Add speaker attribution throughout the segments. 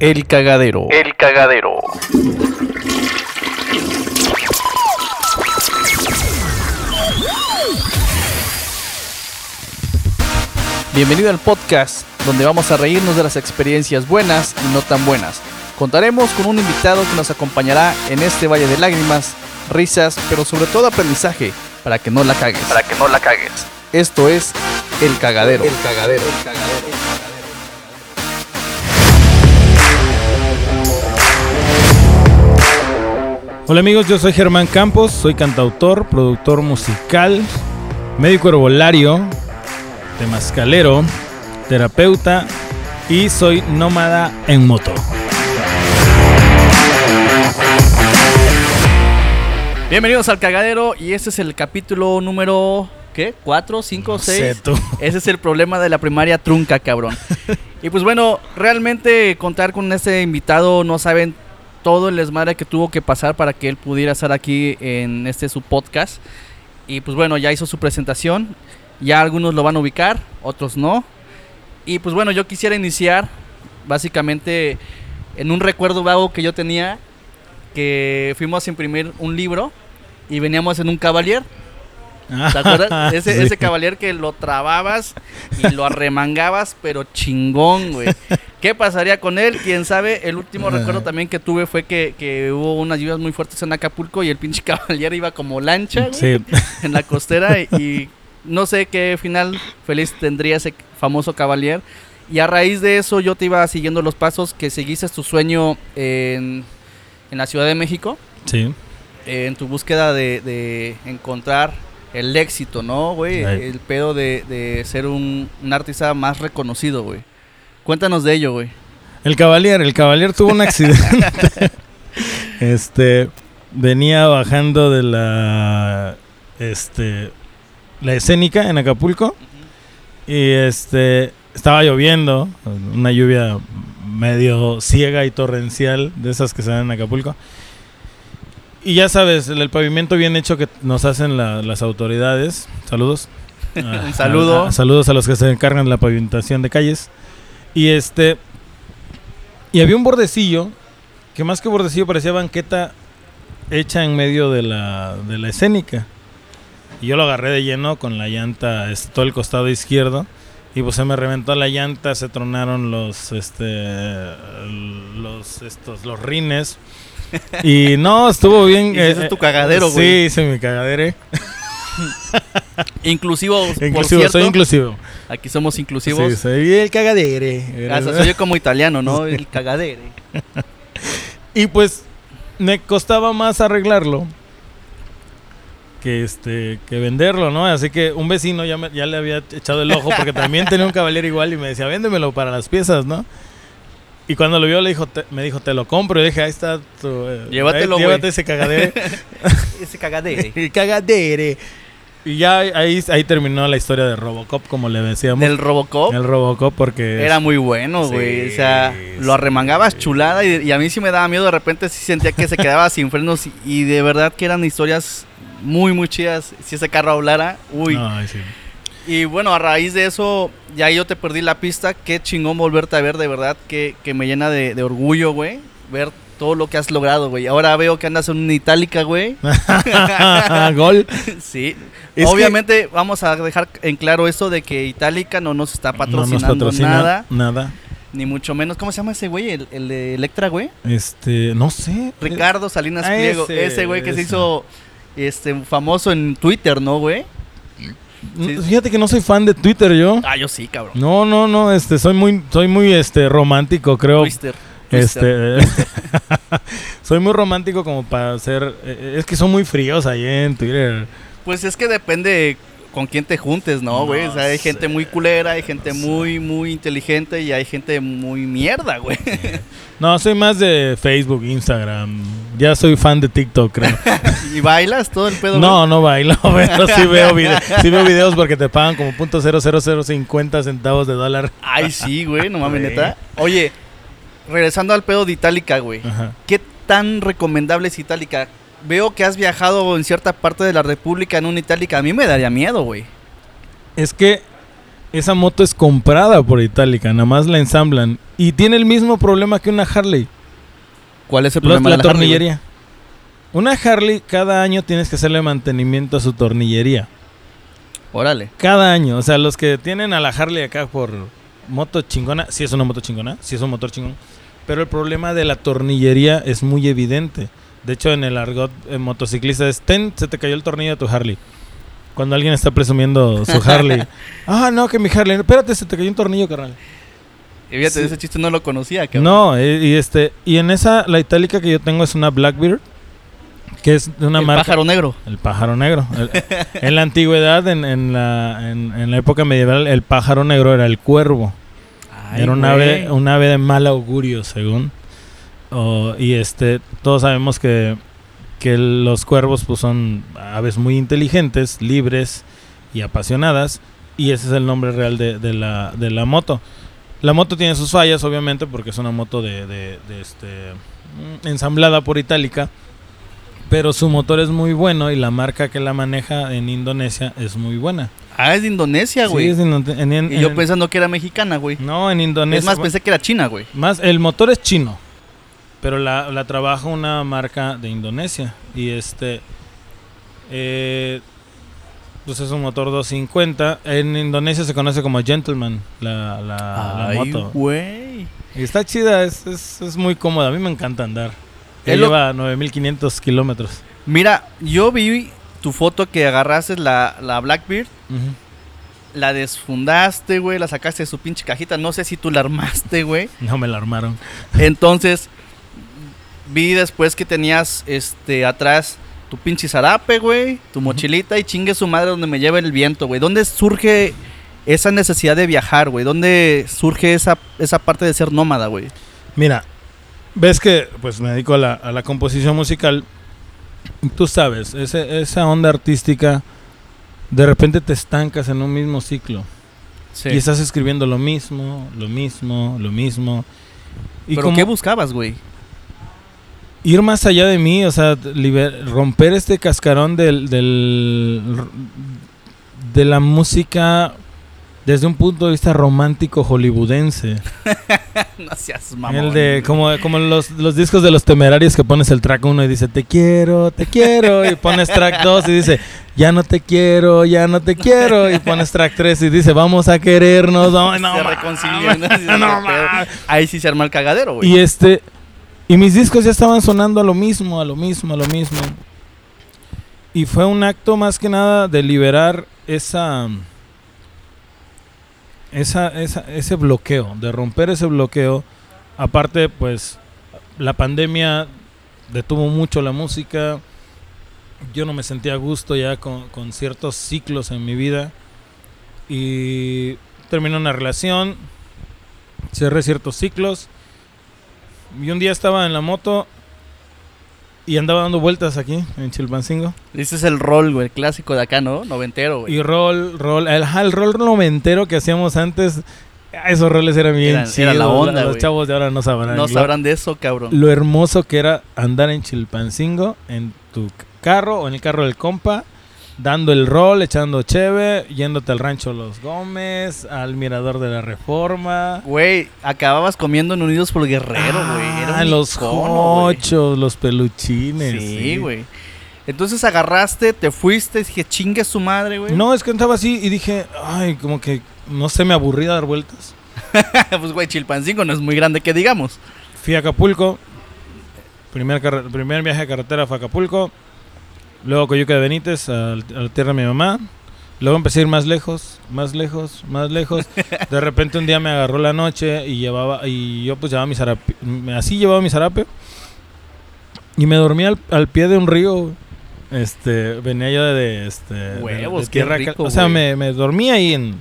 Speaker 1: El cagadero.
Speaker 2: El cagadero.
Speaker 1: Bienvenido al podcast donde vamos a reírnos de las experiencias buenas y no tan buenas. Contaremos con un invitado que nos acompañará en este valle de lágrimas, risas, pero sobre todo aprendizaje para que no la cagues.
Speaker 2: Para que no la cagues.
Speaker 1: Esto es El Cagadero.
Speaker 2: El cagadero.
Speaker 3: Hola amigos, yo soy Germán Campos, soy cantautor, productor musical, médico herbolario, temascalero, terapeuta y soy nómada en moto.
Speaker 1: Bienvenidos al Cagadero y este es el capítulo número ¿qué? ¿Cuatro, cinco,
Speaker 3: No
Speaker 1: seis? Ese es el problema de la primaria trunca, cabrón. y pues bueno, realmente contar con este invitado no saben todo el desmadre que tuvo que pasar para que él pudiera estar aquí en este su podcast. Y pues bueno, ya hizo su presentación. Ya algunos lo van a ubicar, otros no. Y pues bueno, yo quisiera iniciar básicamente en un recuerdo vago que yo tenía que fuimos a imprimir un libro y veníamos en un Cavalier. ¿Te acuerdas? Ese,
Speaker 3: Sí.
Speaker 1: ese Cavalier que lo trababas y lo arremangabas, pero chingón, güey. ¿Qué pasaría con él? Quién sabe. El último
Speaker 3: Ah.
Speaker 1: recuerdo también que tuve fue que, que hubo unas lluvias muy fuertes en Acapulco y el pinche Cavalier iba como lancha, güey,
Speaker 3: Sí.
Speaker 1: en la costera y, no sé qué final feliz tendría ese famoso Cavalier. Y a raíz de eso yo te iba siguiendo los pasos que seguiste tu sueño en, en la Ciudad de México
Speaker 3: Sí.
Speaker 1: en tu búsqueda de, de encontrar el éxito, ¿no, güey?
Speaker 3: Right.
Speaker 1: El pedo de, de ser un, un artista más reconocido, güey. Cuéntanos de ello, güey.
Speaker 3: El Cavalier, el Cavalier tuvo un accidente. este venía bajando de la este la escénica en Acapulco y este estaba lloviendo, una lluvia medio ciega y torrencial de esas que se dan en Acapulco. Y ya sabes, el, el pavimento bien hecho que nos hacen la- las autoridades. Saludos. Ah,
Speaker 1: Un saludo.
Speaker 3: a- a- saludos a los que se encargan de la pavimentación de calles. Y este. Y había un bordecillo. Que más que bordecillo parecía banqueta hecha en medio de la, de la escénica. Y yo lo agarré de lleno con la llanta, este, todo el costado izquierdo. Y pues se me reventó la llanta, se tronaron los, este, los, estos, los rines. Y no, estuvo bien.
Speaker 1: Hiciste
Speaker 3: eh,
Speaker 1: tu cagadero,
Speaker 3: Sí,
Speaker 1: güey.
Speaker 3: hice mi cagadere.
Speaker 1: Inclusivo, por
Speaker 3: Inclusivo,
Speaker 1: cierto.
Speaker 3: soy inclusivo.
Speaker 1: Aquí somos inclusivos.
Speaker 3: Sí, soy el cagadere.
Speaker 1: Soy yo como italiano, ¿no? El cagadere.
Speaker 3: Y pues me costaba más arreglarlo que este que venderlo, ¿no? Así que un vecino ya, me- ya le había echado el ojo porque también tenía un caballero igual y me decía, véndemelo para las piezas, ¿no? Y cuando lo vio le dijo, te- me dijo, te lo compro. Y dije, ahí está tu... eh,
Speaker 1: Llévatelo,
Speaker 3: ahí-
Speaker 1: güey.
Speaker 3: Llévate ese cagadere.
Speaker 1: Ese cagadere.
Speaker 3: el cagadere. Y ya ahí, ahí terminó la historia de Robocop, como le decíamos.
Speaker 1: Del Robocop.
Speaker 3: el Robocop porque...
Speaker 1: Era muy bueno,
Speaker 3: Sí,
Speaker 1: güey. o sea,
Speaker 3: sí.
Speaker 1: lo arremangabas chulada y, y a mí sí me daba miedo. De repente sí sentía que se quedaba sin frenos y, y de verdad que eran historias muy, muy chidas. Si ese carro hablara, uy.
Speaker 3: Ay, sí.
Speaker 1: Y bueno, a raíz de eso, ya yo te perdí la pista. Qué chingón volverte a ver, de verdad, que, que me llena de, de orgullo, güey. Ver todo lo que has logrado, güey. Ahora veo que andas en una itálica, güey.
Speaker 3: Gol.
Speaker 1: sí.
Speaker 3: Es que-
Speaker 1: Obviamente vamos a dejar en claro esto de que Itálica no nos está
Speaker 3: No
Speaker 1: patrocinando
Speaker 3: nos patrocina
Speaker 1: nada.
Speaker 3: Nada.
Speaker 1: Ni mucho menos. ¿Cómo se llama ese güey? El, el de Electra, güey.
Speaker 3: Este, no sé.
Speaker 1: Ricardo Salinas Pliego.
Speaker 3: ese,
Speaker 1: Ese güey que se hizo este famoso en Twitter, ¿no, güey? Sí.
Speaker 3: Fíjate que no soy fan de Twitter yo.
Speaker 1: Ah, yo sí, cabrón.
Speaker 3: No, no, no, este, soy muy, soy muy, este, romántico, creo.
Speaker 1: Twister. Twister.
Speaker 3: Este, soy muy romántico como para hacer, eh, es que son muy fríos ahí en Twitter.
Speaker 1: Pues es que depende con quién te juntes, ¿no, güey? o sea, hay gente muy culera, hay gente
Speaker 3: No sé.
Speaker 1: muy, muy inteligente y hay gente muy mierda, güey.
Speaker 3: No, soy más de Facebook, Instagram. Ya soy fan de TikTok, creo.
Speaker 1: ¿Y bailas todo el pedo?
Speaker 3: No, no bailo, pero sí veo, vide- sí veo videos porque te pagan como punto .00050 centavos de dólar.
Speaker 1: Ay, sí, güey, no mames, neta. Oye, regresando al pedo de Itálica, güey. ¿Qué tan recomendable es Itálica? Veo que has viajado en cierta parte de la República en una Itálica. A mí me daría miedo, güey.
Speaker 3: Es que esa moto es comprada por Itálica, nada más la ensamblan. Y tiene el mismo problema que una Harley.
Speaker 1: ¿Cuál es el problema
Speaker 3: la
Speaker 1: de la
Speaker 3: tornillería. Una Harley, cada año tienes que hacerle mantenimiento a su tornillería.
Speaker 1: Órale.
Speaker 3: Cada año. O sea, los que tienen a la Harley acá por moto chingona, sí es una moto chingona, sí es un motor chingón. Pero el problema de la tornillería es muy evidente. De hecho, en el argot motociclista es, ten, se te cayó el tornillo de tu Harley. Cuando alguien está presumiendo su Harley. ah, no, que mi Harley. Espérate, se te cayó un tornillo, carnal.
Speaker 1: Y fíjate,
Speaker 3: Sí.
Speaker 1: ese chiste no lo conocía, cabrón.
Speaker 3: No, eh, y este, y en esa, la itálica que yo tengo es una Blackbeard, que es de una
Speaker 1: el
Speaker 3: marca.
Speaker 1: pájaro negro.
Speaker 3: El pájaro negro. El- en la antigüedad, en, en la, en, en la época medieval, el pájaro negro era el cuervo.
Speaker 1: Ay,
Speaker 3: era un ave, un ave de mal augurio, según. Oh, y este, todos sabemos que, que los cuervos pues, son aves muy inteligentes, libres y apasionadas. Y ese es el nombre real de, de la, de la moto. La moto tiene sus fallas, obviamente, porque es una moto de, de- de, este, mm, ensamblada por Itálica. Pero su motor es muy bueno y la marca que la maneja en Indonesia es muy buena.
Speaker 1: Ah, es de Indonesia,
Speaker 3: Sí,
Speaker 1: güey.
Speaker 3: es de Indo- en- en-
Speaker 1: y yo
Speaker 3: en-
Speaker 1: pensando que era mexicana, güey.
Speaker 3: No, en Indonesia.
Speaker 1: Es más, pensé que era china, güey.
Speaker 3: Más, el motor es chino, pero la, la trabaja una marca de Indonesia. Y este, eh, pues es un motor 250. En Indonesia se conoce como Gentleman, la, la, moto. está chida, es, es, es muy cómoda. A mí me encanta andar.
Speaker 1: Lo-
Speaker 3: lleva 9500 kilómetros.
Speaker 1: Mira, yo vi tu foto que agarraste la, la Blackbeard, la desfundaste, güey, la sacaste de su pinche cajita. No sé si tú la armaste, güey.
Speaker 3: No me la armaron.
Speaker 1: Entonces, vi después que tenías este atrás tu pinche zarape, güey, tu mochilita y chingue su madre donde me lleva el viento, güey. ¿Dónde surge esa necesidad de viajar, güey? ¿Dónde surge esa, esa parte de ser nómada, güey?
Speaker 3: Mira, ves que pues me dedico a la, a la composición musical. Tú sabes, ese- esa onda artística, de repente te estancas en un mismo ciclo.
Speaker 1: Sí.
Speaker 3: Y estás escribiendo lo mismo, lo mismo, lo mismo. Y
Speaker 1: ¿Pero
Speaker 3: como
Speaker 1: qué buscabas, güey?
Speaker 3: Ir más allá de mí, o sea, liber- romper este cascarón del, del- de la música desde un punto de vista romántico hollywoodense.
Speaker 1: no seas mamón.
Speaker 3: El de como, como los, los discos de los temerarios que pones el track 1 y dice te quiero, te quiero y pones track 2 y dice ya no te quiero, ya no te quiero y pones track 3 y dice vamos a querernos, no, no,
Speaker 1: se reconcilian. ¿no?
Speaker 3: No,
Speaker 1: Ahí sí se arma el cagadero, güey.
Speaker 3: Y este y mis discos ya estaban sonando a lo mismo, a lo mismo, a lo mismo. Y fue un acto más que nada de liberar esa esa, esa ese bloqueo, de romper ese bloqueo. Aparte, pues la pandemia detuvo mucho la música. Yo no me sentía a gusto ya con, con ciertos ciclos en mi vida. Y terminé una relación, cerré ciertos ciclos. Y un día estaba en la moto y andaba dando vueltas aquí en Chilpancingo.
Speaker 1: Ese es el rol, güey, el clásico de acá, ¿no? Noventero, güey.
Speaker 3: Y rol, rol, el, rol noventero que hacíamos antes, esos roles eran bien
Speaker 1: Eran-
Speaker 3: chidos.
Speaker 1: era la onda,
Speaker 3: Los chavos de ahora no sabrán.
Speaker 1: No sabrán de eso, cabrón.
Speaker 3: lo hermoso que era andar en Chilpancingo en tu carro o en el carro del compa, dando el rol, echando cheve, yéndote al rancho Los Gómez, al mirador de la Reforma.
Speaker 1: Güey, acababas comiendo en Unidos por Guerrero, güey.
Speaker 3: Ah, los hochos, los peluchines.
Speaker 1: Sí, güey. Entonces agarraste, te fuiste, dije, chingue su madre, güey.
Speaker 3: No, es que estaba así y dije, ay, como que no sé, me aburrí de dar vueltas.
Speaker 1: pues, güey, Chilpancingo no es muy grande que digamos.
Speaker 3: Fui a Acapulco. Primer, primer viaje de carretera fue a Acapulco. Luego Coyuca de Benítez, a, a la tierra de mi mamá. Luego empecé a ir más lejos, más lejos, más lejos. De repente un día me agarró la noche y llevaba y yo pues llevaba mi zarape, así llevaba mi zarape. Y me dormí al, al pie de un río. Este, venía yo de, este,
Speaker 1: Huevos,
Speaker 3: de
Speaker 1: qué
Speaker 3: tierra,
Speaker 1: rico,
Speaker 3: cal- o sea, me, me dormí ahí en,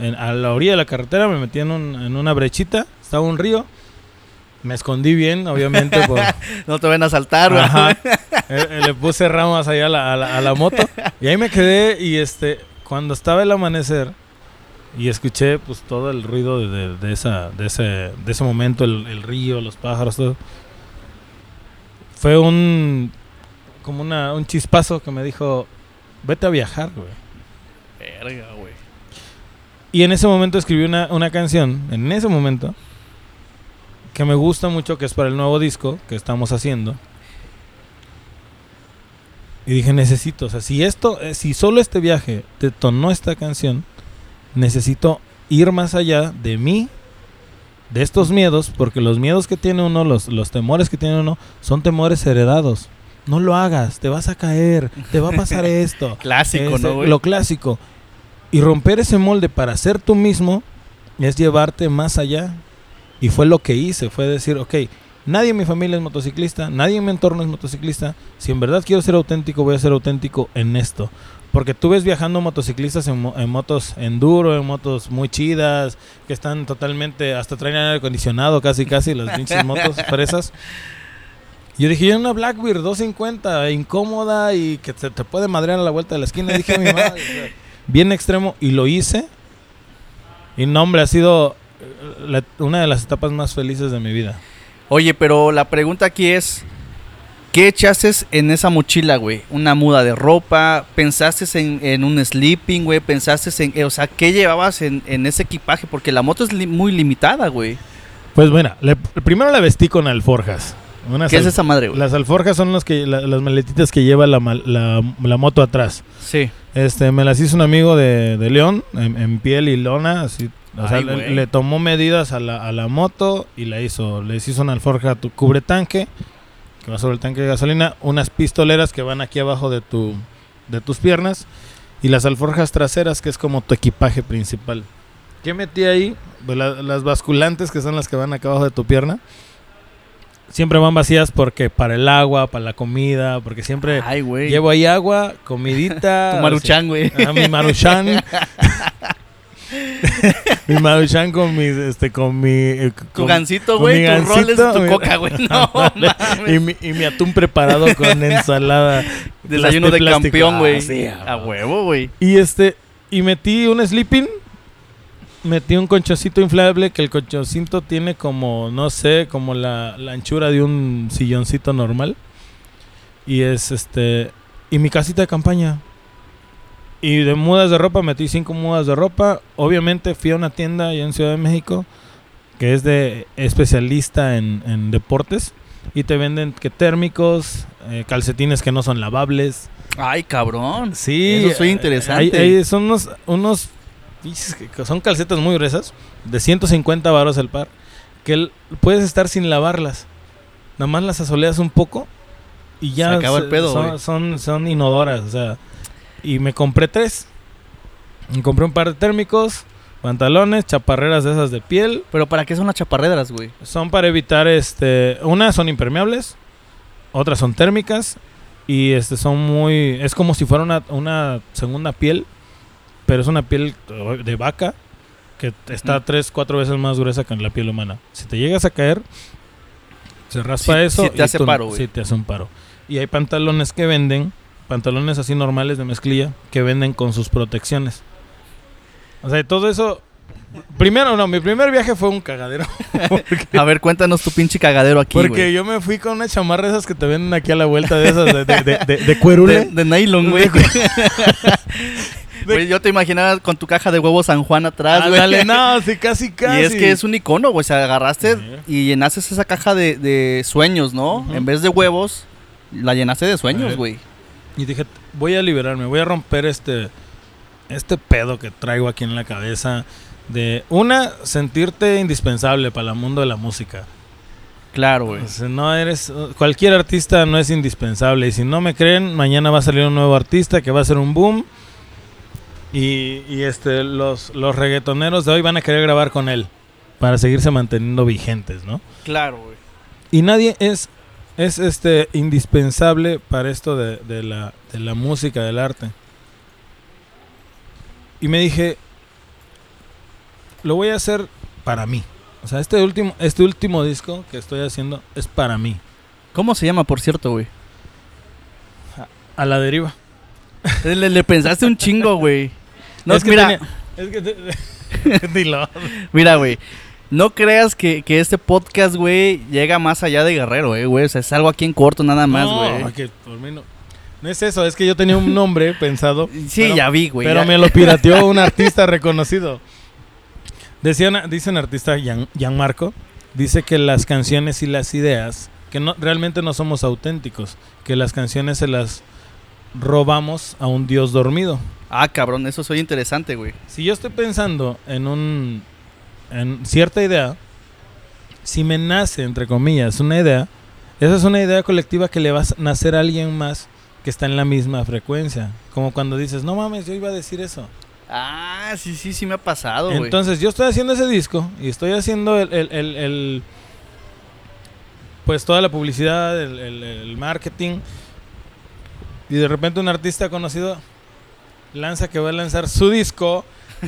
Speaker 3: en- a la orilla de la carretera, me metí en, un- en una brechita, estaba un río. Me escondí bien, obviamente, por,
Speaker 1: No te van a saltar, güey.
Speaker 3: Ajá. Eh, eh, le puse ramas ahí a la, a, la, a la moto. Y ahí me quedé y este, cuando estaba el amanecer y escuché pues todo el ruido de, de- de esa, de, ese, de ese momento, el, el río, los pájaros, todo. Fue un, como una, un chispazo que me dijo, vete a viajar, güey.
Speaker 1: Verga, güey.
Speaker 3: Y en ese momento escribí una, una canción, en ese momento, que me gusta mucho, que es para el nuevo disco que estamos haciendo. Y dije, necesito, o sea, si esto, eh, si solo este viaje detonó esta canción, necesito ir más allá de mí, de estos miedos, porque los miedos que tiene uno, los, los temores que tiene uno, son temores heredados. No lo hagas, te vas a caer, te va a pasar esto.
Speaker 1: Clásico,
Speaker 3: Es,
Speaker 1: ¿no, güey?
Speaker 3: Lo clásico. Y romper ese molde para ser tú mismo es llevarte más allá. Y fue lo que hice, fue decir, ok, nadie en mi familia es motociclista, nadie en mi entorno es motociclista. Si en verdad quiero ser auténtico, voy a ser auténtico en esto. Porque tú ves viajando motociclistas en, en motos enduro, en motos muy chidas, que están totalmente, hasta traen aire acondicionado casi casi, las pinches motos fresas. Yo dije, yo en una Blackbeard 250, incómoda y que se te puede madrear a la vuelta de la esquina. Dije, mi madre, bien extremo. Y lo hice. Y no, hombre, ha sido la- una de las etapas más felices de mi vida.
Speaker 1: Oye, pero la pregunta aquí es, ¿qué echaste en esa mochila, güey? ¿Una muda de ropa? ¿Pensaste en, en un sleeping, güey? ¿Pensaste en, eh, o sea, qué llevabas en, en ese equipaje? Porque la moto es li- muy limitada, güey.
Speaker 3: Pues bueno, le- primero la vestí con alforjas. Unas
Speaker 1: ¿Qué es esa madre, güey?
Speaker 3: Las alforjas son los que, la- las maletitas que lleva la- la moto atrás.
Speaker 1: Sí.
Speaker 3: Este, me las hizo un amigo de, de León, en, en piel y lona, así. O sea,
Speaker 1: Ay,
Speaker 3: le, le tomó medidas a la, a la moto y la hizo. Les hizo una alforja tu cubre tanque, que va sobre el tanque de gasolina, unas pistoleras que van aquí abajo de tu de tus piernas y las alforjas traseras, que es como tu equipaje principal. ¿Qué metí ahí? Pues la- las basculantes, que son las que van acá abajo de tu pierna. Siempre van vacías porque para el agua, para la comida, porque siempre
Speaker 1: Ay,
Speaker 3: llevo ahí agua, comidita.
Speaker 1: Tu maruchan, güey.
Speaker 3: Ah, mi maruchan. mi maruchan con mis, este, con mi... eh,
Speaker 1: Tu
Speaker 3: con-
Speaker 1: gancito,
Speaker 3: con
Speaker 1: güey.
Speaker 3: mi
Speaker 1: Tu roles, tu
Speaker 3: mi-
Speaker 1: coca, güey. No, mames.
Speaker 3: y, mi, y mi atún preparado con ensalada.
Speaker 1: Desayuno de
Speaker 3: plástico.
Speaker 1: campeón, güey.
Speaker 3: Ah, sí,
Speaker 1: A huevo, güey.
Speaker 3: Y este, y metí un sleeping, metí un conchoncito inflable que el conchoncito tiene como, no sé, como la, la anchura de un silloncito normal. Y es este, y mi casita de campaña. Y de mudas de ropa metí cinco mudas de ropa. Obviamente fui a una tienda allá en Ciudad de México que es de especialista en, en deportes. Y te venden que térmicos, eh, calcetines que no son lavables.
Speaker 1: Ay, cabrón.
Speaker 3: Sí,
Speaker 1: Eso soy
Speaker 3: eh,
Speaker 1: interesante.
Speaker 3: hay- hay- son unos, unos son calcetas muy gruesas, de 150 varos el par, que puedes estar sin lavarlas. Nada más las asoleas un poco y ya
Speaker 1: Se acaba el pedo,
Speaker 3: son, son inodoras, o sea, y me compré tres. Me compré un par de térmicos, pantalones, chaparreras de esas de piel.
Speaker 1: Pero ¿para qué son las chaparreras, güey?
Speaker 3: Son para evitar este, unas son impermeables, otras son térmicas y este son muy es como si fuera una, una segunda piel, pero es una piel eh, de vaca que está
Speaker 1: Ujú.
Speaker 3: tres, cuatro veces más gruesa que la piel humana. Si te llegas a caer, se raspa eso
Speaker 1: sí te
Speaker 3: y
Speaker 1: hace
Speaker 3: tú-
Speaker 1: paro, güey.
Speaker 3: Sí, te hace un paro. Y hay pantalones que venden, pantalones así normales de mezclilla, que venden con sus protecciones. O sea, todo eso... Primero, no, mi primer viaje fue un cagadero.
Speaker 1: A ver, cuéntanos tu pinche cagadero aquí,
Speaker 3: Porque yo me fui con una chamarra esas que te venden aquí a la vuelta de esas de, de, de, de- de cuerule.
Speaker 1: De, de nylon, güey.
Speaker 3: De-
Speaker 1: yo te imaginaba con tu caja de huevos San Juan atrás, güey.
Speaker 3: Ándale, no, sí, casi, casi.
Speaker 1: Y es que es un icono, güey. O sea, agarraste y llenaste esa caja de, de sueños, ¿no? En vez de huevos, la llenaste de sueños,
Speaker 3: Sí.
Speaker 1: güey.
Speaker 3: Y dije, voy a liberarme, voy a romper este, este pedo que traigo aquí en la cabeza. De, una, sentirte indispensable para el mundo de la música.
Speaker 1: Claro, güey.
Speaker 3: O sea, no eres, cualquier artista no es indispensable. Y si no me creen, mañana va a salir un nuevo artista que va a ser un boom. Y, y, este, los, los reggaetoneros de hoy van a querer grabar con él. Para seguirse manteniendo vigentes, ¿no?
Speaker 1: Claro, güey.
Speaker 3: Y nadie es, es este, indispensable para esto de, de la, de la música, del arte. Y me dije, lo voy a hacer para mí. O sea, este último, este último disco que estoy haciendo es para mí.
Speaker 1: ¿Cómo se llama, por cierto, güey?
Speaker 3: A la deriva.
Speaker 1: Le, le pensaste un chingo, güey. No,
Speaker 3: es que
Speaker 1: mira,
Speaker 3: tenía- es que te- Dilo.
Speaker 1: mira, güey. No creas que, que este podcast, güey, llega más allá de Guerrero, eh, güey. O sea, es algo aquí en corto nada más,
Speaker 3: No,
Speaker 1: güey.
Speaker 3: que por mí no. No es eso, es que yo tenía un nombre pensado.
Speaker 1: Sí,
Speaker 3: pero-
Speaker 1: ya vi, güey.
Speaker 3: Pero
Speaker 1: ya.
Speaker 3: me lo pirateó un artista reconocido. Decían, dice un artista, Gian, Gianmarco, dice que las canciones y las ideas, que no, realmente no somos auténticos, que las canciones se las robamos a un dios dormido.
Speaker 1: Ah, cabrón, eso soy interesante, güey.
Speaker 3: Si yo estoy pensando en un en cierta idea, si me nace entre comillas una idea, esa es una idea colectiva que le va a nacer a alguien más que está en la misma frecuencia, como cuando dices, "No mames, yo iba a decir eso."
Speaker 1: Ah, sí, sí, sí me ha pasado, güey.
Speaker 3: Entonces yo estoy haciendo ese disco y estoy haciendo el, el- el- el- pues toda la publicidad, el, marketing y de repente un artista conocido lanza que va a lanzar su disco,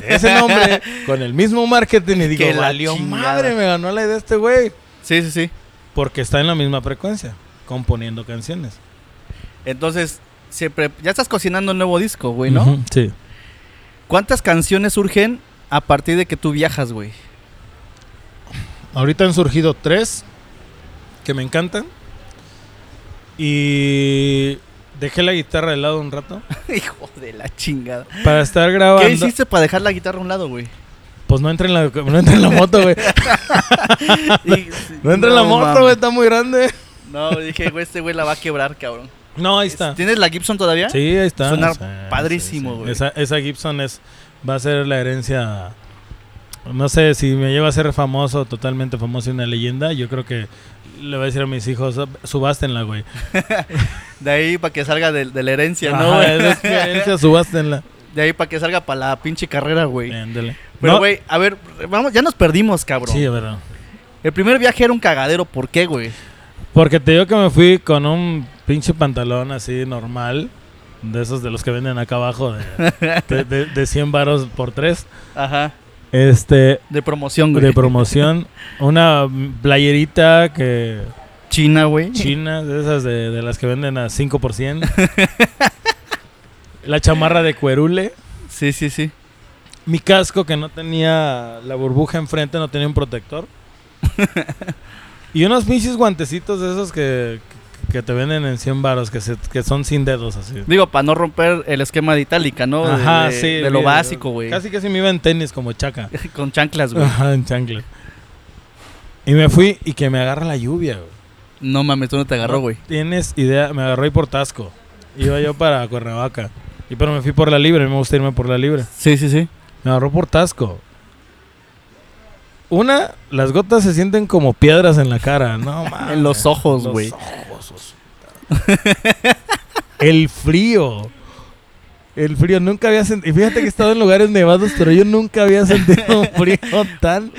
Speaker 3: ese nombre, con el mismo marketing y digo,
Speaker 1: Que la chingada".
Speaker 3: madre, me ganó la idea este güey.
Speaker 1: Sí, sí, sí.
Speaker 3: Porque está en la misma frecuencia, componiendo canciones.
Speaker 1: Entonces, siempre, ya estás cocinando un nuevo disco, güey, ¿no?
Speaker 3: Sí.
Speaker 1: ¿Cuántas canciones surgen a partir de que tú viajas, güey?
Speaker 3: Ahorita han surgido tres que me encantan. Y dejé la guitarra de lado un rato
Speaker 1: Hijo de la chingada.
Speaker 3: para estar grabando.
Speaker 1: ¿Qué hiciste para dejar la guitarra a un lado, güey?
Speaker 3: Pues no entra en la, no entra en la moto, güey. No entra en la moto, güey, está muy grande.
Speaker 1: No, dije, güey, este güey la va a quebrar, cabrón.
Speaker 3: No, ahí está.
Speaker 1: ¿Tienes la Gibson todavía?
Speaker 3: Sí, ahí está.
Speaker 1: Suena padrísimo,
Speaker 3: sí, sí.
Speaker 1: güey.
Speaker 3: Esa, esa Gibson es va a ser la herencia. No sé si me lleva a ser famoso, totalmente famoso y una leyenda. Yo creo que le voy a decir a mis hijos, subástenla, güey.
Speaker 1: De ahí para que salga de, de la herencia, ¿no,
Speaker 3: Ajá,
Speaker 1: güey?
Speaker 3: esa es mi herencia, subástenla.
Speaker 1: De ahí para que salga para la pinche carrera, güey.
Speaker 3: Ándale.
Speaker 1: Pero,
Speaker 3: No,
Speaker 1: güey, a ver, vamos, ya nos perdimos, cabrón.
Speaker 3: Sí, verdad.
Speaker 1: El primer viaje era un cagadero, ¿por qué, güey?
Speaker 3: Porque te digo que me fui con un pinche pantalón así normal. De esos de los que venden acá abajo de, de, de- de 100 varos por 3.
Speaker 1: Ajá.
Speaker 3: Este,
Speaker 1: De promoción, güey.
Speaker 3: de promoción. Una playerita que
Speaker 1: China, güey.
Speaker 3: china, de esas de, de las que venden a 5 por 100. La chamarra de cuerule.
Speaker 1: Sí, sí, sí.
Speaker 3: Mi casco que no tenía la burbuja enfrente, no tenía un protector. y unos pinches guantecitos de esos que, que te venden en 100 varos, que, se- que son sin dedos así.
Speaker 1: Digo, para no romper el esquema de Itálica, ¿no?
Speaker 3: Ajá,
Speaker 1: de,
Speaker 3: sí.
Speaker 1: De lo básico, güey.
Speaker 3: Casi casi me iba en tenis como chaca.
Speaker 1: Con chanclas, güey.
Speaker 3: Ajá, en chancla. Y me fui y que me agarra la lluvia, güey.
Speaker 1: No mames, tú no te agarró, güey.
Speaker 3: Tienes idea, me agarró ahí por Tasco. Iba yo para Cuernavaca. Y pero me fui por la libre, me gusta irme por la libre.
Speaker 1: Sí, sí, sí.
Speaker 3: Me agarró por Tasco. Una, las gotas se sienten como piedras en la cara. No mames.
Speaker 1: En los ojos,
Speaker 3: Los
Speaker 1: güey.
Speaker 3: ojos, El frío. El frío, nunca había sentido. Fíjate que he estado en lugares nevados, pero yo nunca había sentido un frío tan.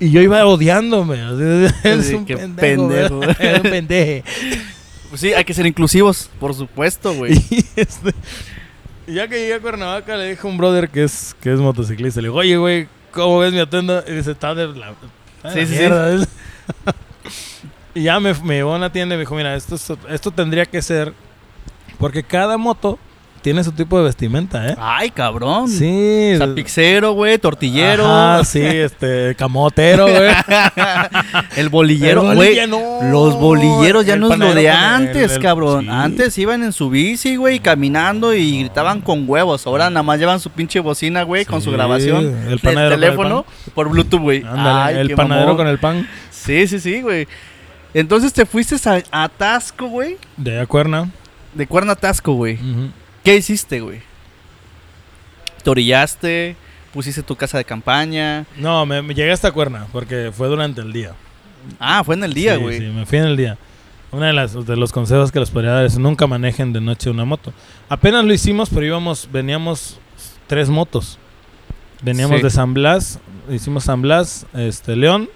Speaker 3: Y yo iba odiándome.
Speaker 1: Sí,
Speaker 3: un
Speaker 1: qué
Speaker 3: pendejo.
Speaker 1: pendejo.
Speaker 3: Eres un pendeje.
Speaker 1: Pues sí, hay que ser inclusivos, por supuesto, güey.
Speaker 3: Y este, y ya que llegué a Cuernavaca, le dije a un brother que es, que es motociclista. Le digo, oye, güey, ¿cómo ves mi atuendo? Y dice, está de la. está de
Speaker 1: Sí,
Speaker 3: la
Speaker 1: sí, sí.
Speaker 3: mierda". y ya me, me llevó a una tienda y me dijo, mira, esto, es- esto tendría que ser. Porque cada moto tiene su tipo de vestimenta, ¿eh?
Speaker 1: Ay, cabrón.
Speaker 3: Sí.
Speaker 1: Zapixero, güey, tortillero.
Speaker 3: Ajá, sí, este, camotero, güey.
Speaker 1: El bolillero, güey. Los bolilleros ya
Speaker 3: El
Speaker 1: no es lo de
Speaker 3: el-
Speaker 1: antes,
Speaker 3: el-
Speaker 1: cabrón.
Speaker 3: sí.
Speaker 1: Antes iban en su bici, güey, caminando y gritaban con huevos. Ahora nada más llevan su pinche bocina, güey, con su grabación.
Speaker 3: el panadero con el
Speaker 1: teléfono por Bluetooth, güey.
Speaker 3: El panadero
Speaker 1: mamón.
Speaker 3: con el pan
Speaker 1: Sí, sí, sí, güey. Entonces te fuiste a, a Tasco, güey.
Speaker 3: de Acuerna.
Speaker 1: De Cuerna a Tasco, güey.
Speaker 3: Ujú.
Speaker 1: ¿Qué hiciste, güey? ¿Te orillaste? ¿Pusiste tu casa de campaña?
Speaker 3: No, me, me llegué hasta Cuerna porque fue durante el día.
Speaker 1: Ah, fue en el día,
Speaker 3: Sí,
Speaker 1: güey.
Speaker 3: Sí, me fui en el día. Uno de, las, de los consejos que les podría dar es nunca manejen de noche una moto. Apenas lo hicimos, pero íbamos, veníamos tres motos. Veníamos
Speaker 1: Sí.
Speaker 3: de San Blas, hicimos San Blas, este, León.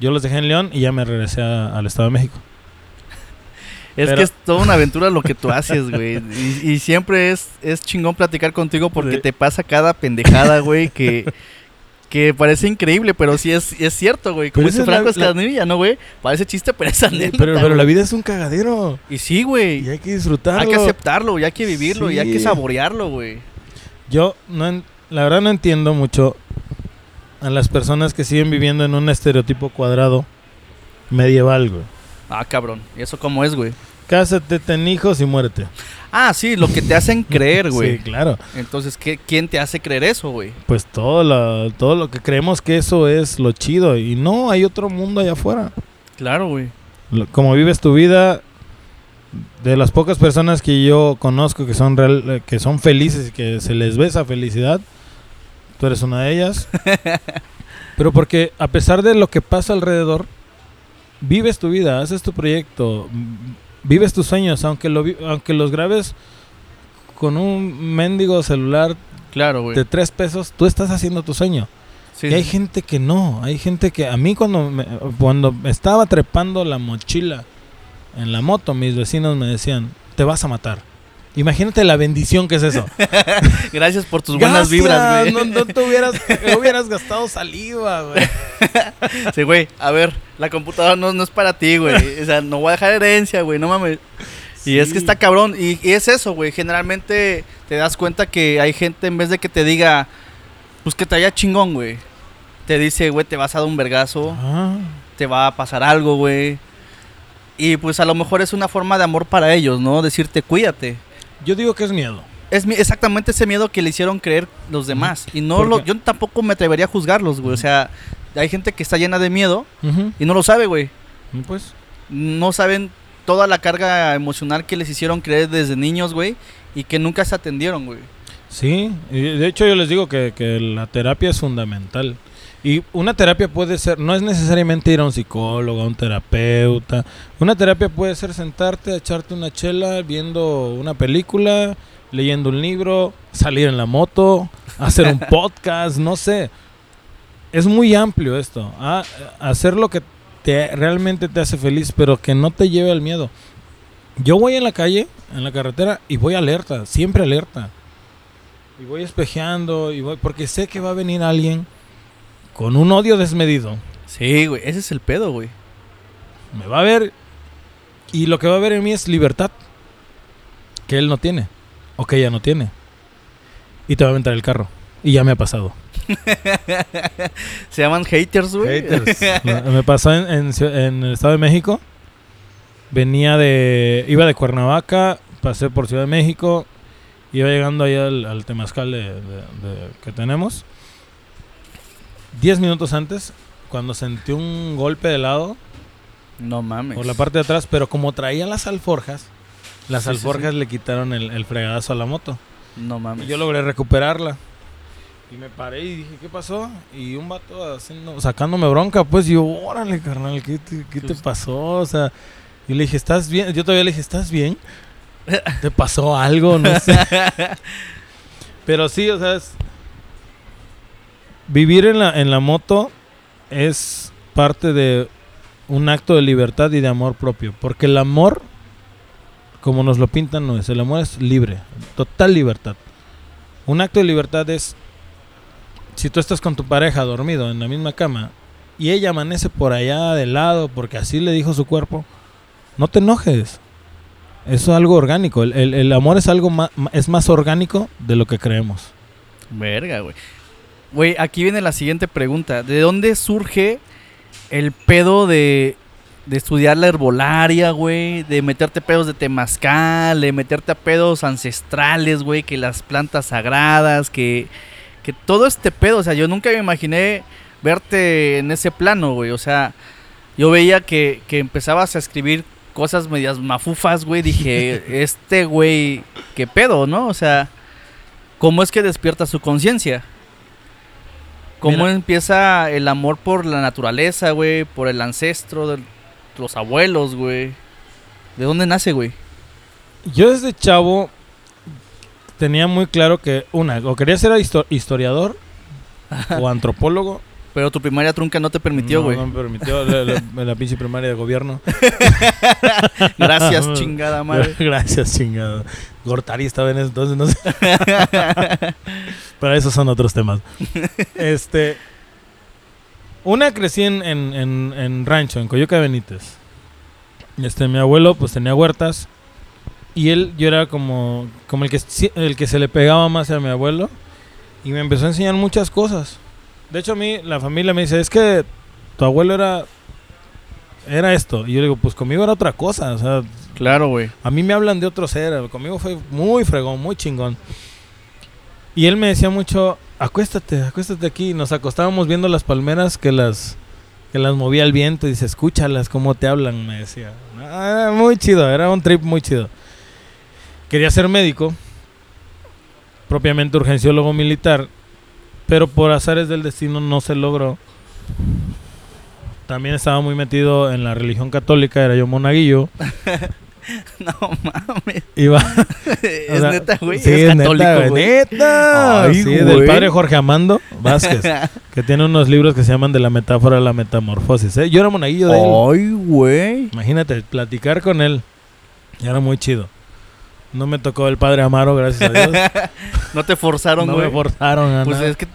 Speaker 3: Yo los dejé en León y ya me regresé a- al Estado de México.
Speaker 1: Es
Speaker 3: Pero-
Speaker 1: que es toda una aventura lo que tú haces, güey. Y, y siempre es, es chingón platicar contigo porque
Speaker 3: Sí.
Speaker 1: te pasa cada pendejada, güey, que, que parece increíble, pero sí es, es cierto, güey. Como dice Franco
Speaker 3: la- la-
Speaker 1: Escamilla, ¿no, güey? Parece chiste, pero es anécdota,
Speaker 3: Pero, pero la vida es un cagadero
Speaker 1: Y sí, güey.
Speaker 3: y hay que disfrutarlo.
Speaker 1: Hay que aceptarlo, y hay que vivirlo, y hay que saborearlo, güey.
Speaker 3: Yo, no en- la verdad, no entiendo mucho a las personas que siguen viviendo en un estereotipo cuadrado medieval, güey.
Speaker 1: Ah, cabrón. ¿Y eso cómo es, güey?
Speaker 3: Cásate, ten hijos y muérete.
Speaker 1: Ah, sí, lo que te hacen creer, güey.
Speaker 3: Sí, claro.
Speaker 1: Entonces, ¿qué, ¿quién te hace creer eso, güey?
Speaker 3: Pues todo lo, todo lo que creemos que eso es lo chido. Y no, hay otro mundo allá afuera.
Speaker 1: Claro, güey.
Speaker 3: Como vives tu vida, de las pocas personas que yo conozco que son real, eh, que son felices y que se les ve esa felicidad, tú eres una de ellas. Pero porque a pesar de lo que pasa alrededor, vives tu vida, haces tu proyecto, vives tus sueños, aunque lo vi- aunque los grabes con un mendigo celular
Speaker 1: Claro, güey.
Speaker 3: de tres pesos, tú estás haciendo tu sueño.
Speaker 1: Sí,
Speaker 3: Y hay
Speaker 1: sí.
Speaker 3: gente que no, hay gente que a mí cuando me, cuando estaba trepando la mochila en la moto, mis vecinos me decían, te vas a matar. Imagínate la bendición que es eso.
Speaker 1: Gracias por tus buenas
Speaker 3: Gracias,
Speaker 1: vibras, güey.
Speaker 3: No, no te hubieras, no hubieras gastado saliva, güey.
Speaker 1: Sí, güey, a ver, la computadora no, no es para ti, güey. O sea, no voy a dejar herencia, güey, no mames. Y es que está cabrón. Y, y es eso, güey. Generalmente te das cuenta que hay gente, en vez de que te diga, pues que te haya chingón, güey. Te dice, güey, te vas a dar un vergazo,
Speaker 3: Ah,
Speaker 1: te va a pasar algo, güey. Y pues a lo mejor es una forma de amor para ellos, ¿no? Decirte, cuídate.
Speaker 3: Yo digo que es miedo.
Speaker 1: Es mi- exactamente ese miedo que le hicieron creer los demás. Y no
Speaker 3: ¿Por
Speaker 1: lo, yo tampoco me atrevería a juzgarlos, güey. O sea, hay gente que está llena de miedo y no lo sabe, güey.
Speaker 3: Y Pues,
Speaker 1: no saben toda la carga emocional que les hicieron creer desde niños, güey, y que nunca se atendieron, güey.
Speaker 3: sí. Y de hecho yo les digo que, que la terapia es fundamental. Y una terapia puede ser, no es necesariamente ir a un psicólogo, a un terapeuta. Una terapia puede ser sentarte, echarte una chela, viendo una película, leyendo un libro, salir en la moto, hacer un podcast, no sé. Es muy amplio esto. Ah, hacer lo que te, realmente te hace feliz, pero que no te lleve al miedo. Yo voy en la calle, en la carretera, y voy alerta, siempre alerta. Y voy espejeando, y voy, porque sé que va a venir alguien con un odio desmedido.
Speaker 1: Sí, güey, ese es el pedo, güey.
Speaker 3: Me va a ver, y lo que va a ver en mí es libertad, que él no tiene, o que ella no tiene. Y te va a aventar el carro. Y ya me ha pasado.
Speaker 1: Se llaman haters, güey.
Speaker 3: Haters. Me- pasó en, en Ciu- en el Estado de México. Venía de. Iba de Cuernavaca, pasé por Ciudad de México. Iba llegando ahí al, al Temazcal de, de- de- que tenemos. Diez minutos antes, cuando sentí un golpe de lado
Speaker 1: No mames.
Speaker 3: por la parte de atrás, pero como traía las alforjas, las
Speaker 1: Sí, sí,
Speaker 3: alforjas le quitaron el, el fregadazo a la moto.
Speaker 1: No
Speaker 3: Y
Speaker 1: mames.
Speaker 3: yo logré recuperarla. Y me paré y dije, ¿qué pasó? Y un vato haciendo, sacándome bronca, pues y yo, órale, carnal, ¿qué te, qué te
Speaker 1: Pues-
Speaker 3: pasó? O sea, y le dije, ¿estás bien? Yo todavía le dije, ¿estás bien? ¿Te pasó algo? No sé. Pero sí, o sea, es- vivir en la, en la moto es parte de un acto de libertad y de amor propio. Porque el amor, como nos lo pintan, no es. El amor es libre, total libertad. Un acto de libertad es, si tú estás con tu pareja dormido en la misma cama y ella amanece por allá de lado porque así le dijo su cuerpo, no te enojes. Eso es algo orgánico. El, el- el amor es algo ma- es más orgánico de lo que creemos.
Speaker 1: Verga, güey. Güey, aquí viene la siguiente pregunta. ¿De dónde surge el pedo de, de estudiar la herbolaria, güey? De meterte pedos de temazcal, de meterte a pedos ancestrales, güey, que las plantas sagradas, que, que todo este pedo. O sea, yo nunca me imaginé verte en ese plano, güey. O sea, yo veía que, que empezabas a escribir cosas medias mafufas, güey. Dije, este güey, ¿qué pedo, no? O sea, ¿cómo es que despierta su conciencia? ¿Cómo
Speaker 3: Mira.
Speaker 1: empieza el amor por la naturaleza, güey? Por el ancestro de los abuelos, güey. ¿De dónde nace, güey?
Speaker 3: Yo desde chavo tenía muy claro que una, o quería ser histo- historiador o antropólogo.
Speaker 1: Pero tu primaria trunca no te permitió, güey.
Speaker 3: No, me permitió la, la- la pinche primaria de gobierno.
Speaker 1: Gracias, chingada madre.
Speaker 3: Gracias, chingado. Gortari estaba en ese entonces, no sé. Pero esos son otros temas. Este. Una crecí en, en, en- en rancho, en Coyoca de Benítez. Este, mi abuelo, pues tenía huertas. Y él, yo era como, como el, que, el que se le pegaba más a mi abuelo. Y me empezó a enseñar muchas cosas. De hecho, a mí, la familia me dice: Es que tu abuelo era. Era esto. Y yo digo: Pues conmigo era otra cosa. O sea,
Speaker 1: Claro, güey.
Speaker 3: A mí me hablan de otro ser, conmigo fue muy fregón, muy chingón. Y él me decía mucho, acuéstate, acuéstate aquí. Nos acostábamos viendo las palmeras que las que las movía el viento y dice, escúchalas, cómo te hablan, me decía. Ah, muy chido, era un trip muy chido. Quería ser médico, propiamente urgenciólogo militar, pero por azares del destino no se logró. También estaba muy metido en la religión católica, era yo monaguillo.
Speaker 1: no mames.
Speaker 3: Iba,
Speaker 1: es
Speaker 3: o sea,
Speaker 1: neta, güey.
Speaker 3: sí,
Speaker 1: es
Speaker 3: es
Speaker 1: católico,
Speaker 3: neta,
Speaker 1: güey.
Speaker 3: neta.
Speaker 1: Ay,
Speaker 3: Sí,
Speaker 1: güey.
Speaker 3: del padre Jorge Amando Vázquez, que tiene unos libros que se llaman De la metáfora a la metamorfosis. ¿eh? Yo era monaguillo de él.
Speaker 1: Ay, güey.
Speaker 3: Imagínate, platicar con él. Era muy chido. No me tocó el padre Amaro, gracias a Dios.
Speaker 1: No te forzaron,
Speaker 3: no
Speaker 1: güey.
Speaker 3: me forzaron a
Speaker 1: pues
Speaker 3: nada.
Speaker 1: es que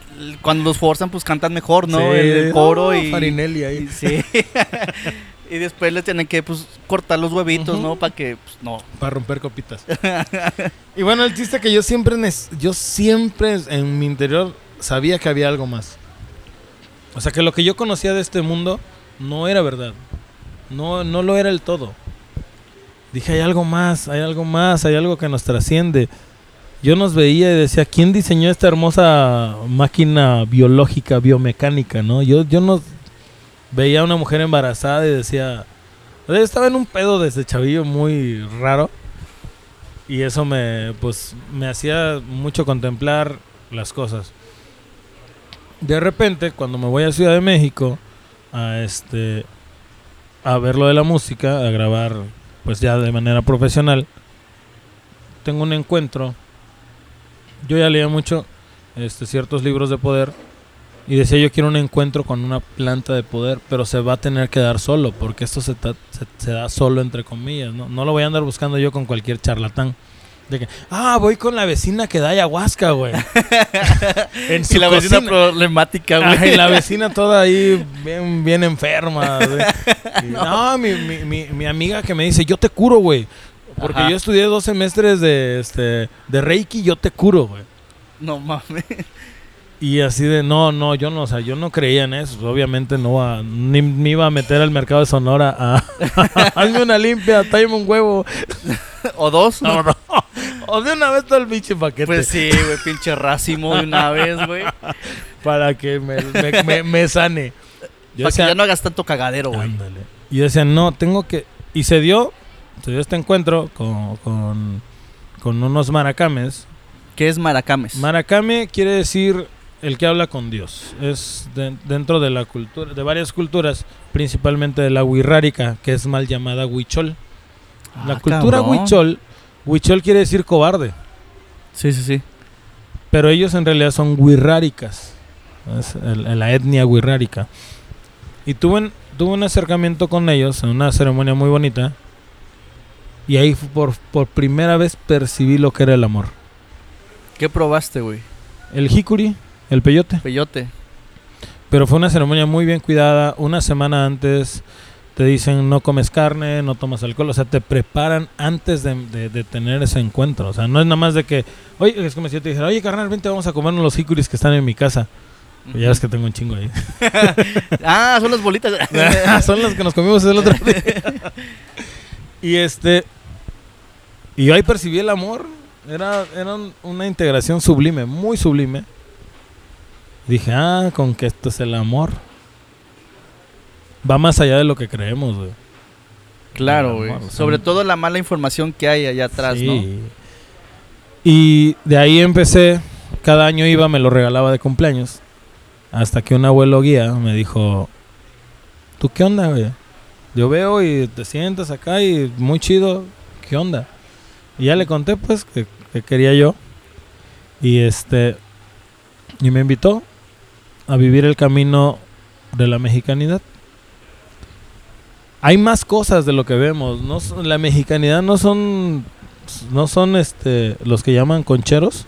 Speaker 1: cuando los forzan, pues cantan mejor, ¿no?
Speaker 3: Sí,
Speaker 1: el, el coro
Speaker 3: oh,
Speaker 1: y.
Speaker 3: Farinelli ahí.
Speaker 1: y sí. y después le tienen que, pues, cortar los huevitos. ¿no? Para que, pues, no.
Speaker 3: Para romper copitas. y bueno, el chiste que yo siempre, yo siempre en mi interior sabía que había algo más. O sea, que lo que yo conocía de este mundo no era verdad. No, no lo era el todo. Dije, hay algo más, hay algo más, hay algo que nos trasciende. Yo nos veía y decía, ¿quién diseñó esta hermosa máquina biológica, biomecánica, no? Yo, yo no veía a una mujer embarazada y decía, estaba en un pedo desde chavillo muy raro. Y eso me, pues, me hacía mucho contemplar las cosas. De repente, cuando me voy a Ciudad de México, a este, a ver lo de la música, a grabar, pues ya de manera profesional, tengo un encuentro. Yo ya leía mucho, este, ciertos libros de poder y decía yo quiero un encuentro con una planta de poder, pero se va a tener que dar solo, porque esto se, ta- se, se da solo entre comillas, ¿no? No lo voy a andar buscando yo con cualquier charlatán. De que, ah, voy con la vecina que da ayahuasca, güey. en
Speaker 1: Y la vecina problemática, güey.
Speaker 3: Ay, la vecina toda ahí bien, bien enferma. güey. Y, no, mi, mi, mi, mi amiga que me dice, yo te curo, güey. Porque
Speaker 1: Ajá.
Speaker 3: yo estudié dos semestres de, este, de Reiki, yo te curo, güey.
Speaker 1: No mames.
Speaker 3: Y así de, no, no, yo no, o sea, yo no creía en eso. Obviamente no va- ni me iba a meter al mercado de Sonora a... Hazme una limpia, tráeme un huevo.
Speaker 1: ¿O dos?
Speaker 3: No, no. O de una vez todo el pinche paquete.
Speaker 1: Pues sí, güey, pinche racimo de una vez, güey.
Speaker 3: Para que me, me, me- me sane. Yo
Speaker 1: Para que ya no hagas tanto cagadero, güey.
Speaker 3: Ándale. Y yo decía, no, tengo que... Y se dio, se dio este encuentro con, con, con unos maracames.
Speaker 1: ¿Qué es maracames?
Speaker 3: Maracame quiere decir el que habla con Dios. Es de- dentro de la cultura, de varias culturas, principalmente de la huirrárica, que es mal llamada huichol. la
Speaker 1: Ah,
Speaker 3: cultura
Speaker 1: cabrón.
Speaker 3: huichol, huichol quiere decir cobarde,
Speaker 1: Sí, sí, sí.
Speaker 3: pero ellos en realidad son huirráricas. Es el- la etnia huirrárica. Y tuve, un- tuve un acercamiento con ellos en una ceremonia muy bonita. Y ahí por, por primera vez percibí lo que era el amor.
Speaker 1: ¿Qué probaste, güey?
Speaker 3: El jicuri, el peyote.
Speaker 1: Peyote.
Speaker 3: Pero fue una ceremonia muy bien cuidada. Una semana antes te dicen no comes carne, no tomas alcohol. O sea, te preparan antes de, de- de tener ese encuentro. O sea, no es nada más de que, oye, es como si yo te dijera, oye, carnal, vente, vamos a comernos los jicuris que están en mi casa. Pues ya ves que tengo un chingo ahí.
Speaker 1: Ah, son las bolitas.
Speaker 3: Son las que nos comimos el otro día. y este. Y yo ahí percibí el amor. Era, era un- una integración sublime, muy sublime. Dije, ah, con que esto es el amor. Va más allá de lo que creemos, güey.
Speaker 1: Claro, güey. Sobre todo la mala información que hay allá atrás, ¿no?
Speaker 3: Sí. Y de ahí empecé. Cada año iba, me lo regalaba de cumpleaños. Hasta que un abuelo guía me dijo: ¿Tú qué onda, güey? Yo veo y te sientas acá y muy chido. ¿Qué onda? Y ya le conté, pues, que, que quería yo. Y este. Y me invitó a vivir el camino de la mexicanidad. Hay más cosas de lo que vemos. No, la mexicanidad no son no son este los que llaman concheros,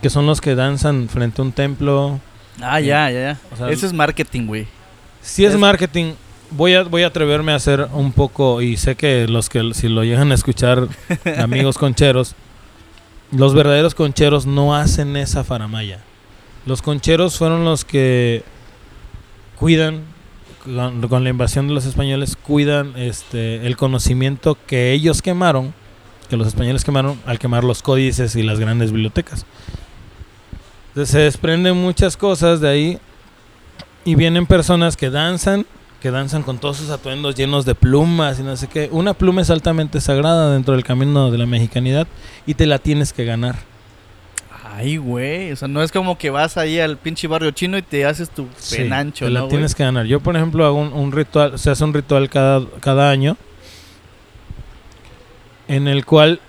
Speaker 3: que son los que danzan frente a un templo.
Speaker 1: Ah, ya, ya, ya.
Speaker 3: O sea,
Speaker 1: Eso es marketing, güey.
Speaker 3: Si es
Speaker 1: Es-
Speaker 3: marketing, voy a voy a atreverme a hacer un poco y sé que los que si lo llegan a escuchar amigos concheros, los verdaderos concheros no hacen esa faramaya. Los concheros fueron los que cuidan con, la invasión de los españoles cuidan este el conocimiento que ellos quemaron, que los españoles quemaron al quemar los códices y las grandes bibliotecas. Entonces se desprenden muchas cosas de ahí y vienen personas que danzan, que danzan con todos sus atuendos llenos de plumas y no sé qué. Una pluma es altamente sagrada dentro del camino de la mexicanidad y te la tienes que ganar.
Speaker 1: Ay, güey. O sea, no es como que vas ahí al pinche barrio chino y te haces tu
Speaker 3: Sí,
Speaker 1: penancho,
Speaker 3: te la
Speaker 1: ¿no, güey?
Speaker 3: tienes que ganar. Yo, por ejemplo, hago un, un ritual, se hace un ritual cada, cada año en el cual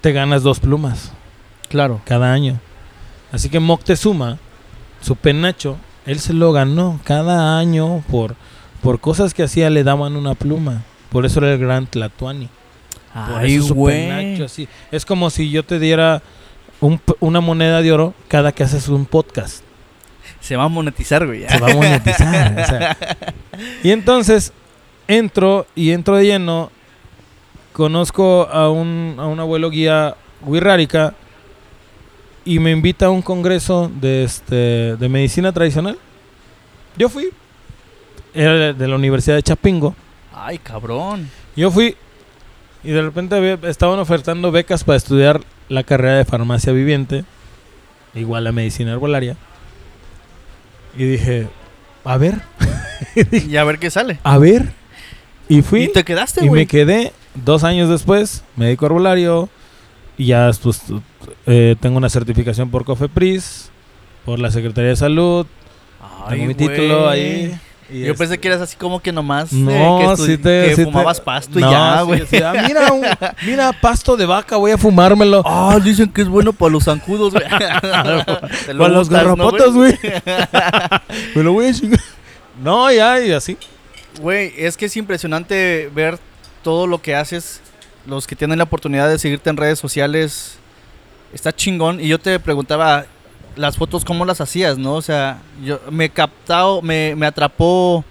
Speaker 3: te ganas dos plumas
Speaker 1: Claro.
Speaker 3: cada año. Así que Moctezuma, su penacho, él se lo ganó cada año por, por cosas que hacía, le daban una pluma. Por eso era el gran Tlatuani. Por
Speaker 1: Ay, güey.
Speaker 3: penacho así. Es como si yo te diera un una moneda de oro cada que haces un podcast.
Speaker 1: Se va a monetizar, güey.
Speaker 3: Se va a monetizar. o sea. Y entonces entro y entro de lleno. Conozco a un, a un abuelo guía Wirrárica y me invita a un congreso de, este, de medicina tradicional. Yo fui. Era de- la Universidad de Chapingo.
Speaker 1: Ay, cabrón.
Speaker 3: Yo fui y de repente estaban ofertando becas para estudiar la carrera de farmacia viviente, igual a medicina herbolaria. Y dije, a ver,
Speaker 1: Y a ver qué sale.
Speaker 3: a ver. Y fui
Speaker 1: Y te quedaste,
Speaker 3: y me quedé dos años después, médico herbolario, y ya pues, eh, tengo una certificación por COFEPRIS, por la Secretaría de Salud,
Speaker 1: Ay,
Speaker 3: tengo mi título ahí. Y
Speaker 1: Yo
Speaker 3: este-
Speaker 1: pensé que eras así como que nomás. eh,
Speaker 3: No,
Speaker 1: que, estu-
Speaker 3: sí te-
Speaker 1: que
Speaker 3: sí te-
Speaker 1: fumabas pasto y
Speaker 3: No,
Speaker 1: ya, güey.
Speaker 3: sí, ah, mira, un- mira, pasto de vaca, voy a fumármelo.
Speaker 1: Ah, dicen que es bueno para los zancudos, güey. Lo
Speaker 3: Para los
Speaker 1: untas, ¿no,
Speaker 3: garrapatas, güey. Me lo voy a chingar. No, ya, y así.
Speaker 1: Güey, es que es impresionante ver todo lo que haces. Los que tienen la oportunidad de seguirte en redes sociales. Está chingón. Y yo te preguntaba, las fotos, ¿cómo las hacías, no? O sea, yo me captado, me, me atrapó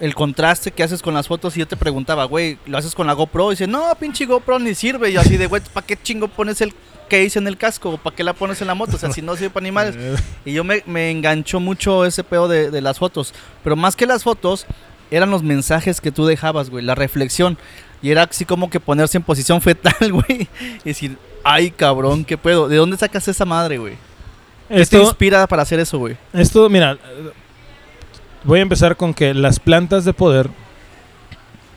Speaker 1: el contraste que haces con las fotos. Y yo te preguntaba, güey, ¿lo haces con la GoPro? Y dice, no, pinche GoPro ni sirve. Y yo así de, güey, ¿para qué chingo pones el case en el casco? ¿O para qué la pones en la moto? O sea, si no sirve para animales. Y yo me, me enganchó mucho ese pedo de, de las fotos. Pero más que las fotos, eran los mensajes que tú dejabas, güey. La reflexión. Y era así como que ponerse en posición fetal, güey. Y decir, ay, cabrón, qué pedo. ¿De dónde sacas esa madre, güey? ¿Qué te
Speaker 3: Esto,
Speaker 1: inspira para hacer eso, güey?
Speaker 3: esto, mira, voy a empezar con que las plantas de poder,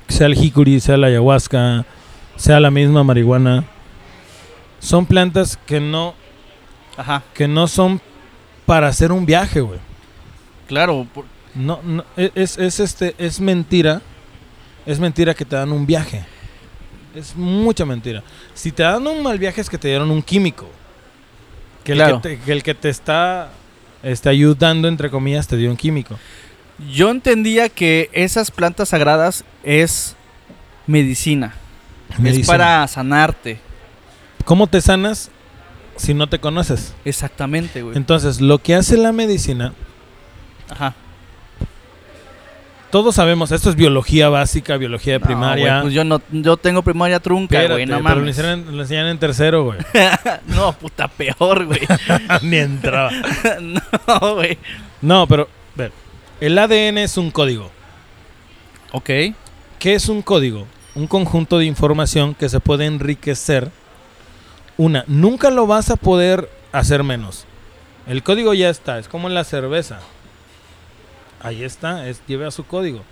Speaker 3: sea el jicuri, sea la ayahuasca, sea la misma marihuana, son plantas que no,
Speaker 1: Ajá,
Speaker 3: que no son para hacer un viaje, güey.
Speaker 1: claro. por-
Speaker 3: No, no, e- es, es, este, es mentira. Es mentira que te dan un viaje. Es mucha mentira. Si te dan un mal viaje es que te dieron un químico. Que el,
Speaker 1: Claro.
Speaker 3: que, te, que el que te está este, ayudando, entre comillas, te dio un químico.
Speaker 1: Yo entendía que esas plantas sagradas es medicina. Es
Speaker 3: Medicina.
Speaker 1: para sanarte.
Speaker 3: ¿Cómo te sanas si no te conoces?
Speaker 1: Exactamente, güey.
Speaker 3: Entonces, lo que hace la medicina,
Speaker 1: Ajá.
Speaker 3: Todos sabemos, esto es biología básica, biología de
Speaker 1: No,
Speaker 3: primaria.
Speaker 1: güey, pues yo no, yo tengo primaria trunca,
Speaker 3: Espérate,
Speaker 1: güey, no
Speaker 3: pero lo
Speaker 1: mames.
Speaker 3: enseñan, lo enseñan en tercero, güey.
Speaker 1: no, puta, peor, güey.
Speaker 3: Ni entraba.
Speaker 1: no, güey.
Speaker 3: No, pero, ver, el ADN es un código.
Speaker 1: Ok.
Speaker 3: ¿Qué es un código? Un conjunto de información que se puede enriquecer. Una, nunca lo vas a poder hacer menos. El código ya está, es como en la cerveza. Ahí está, es, lleva su código.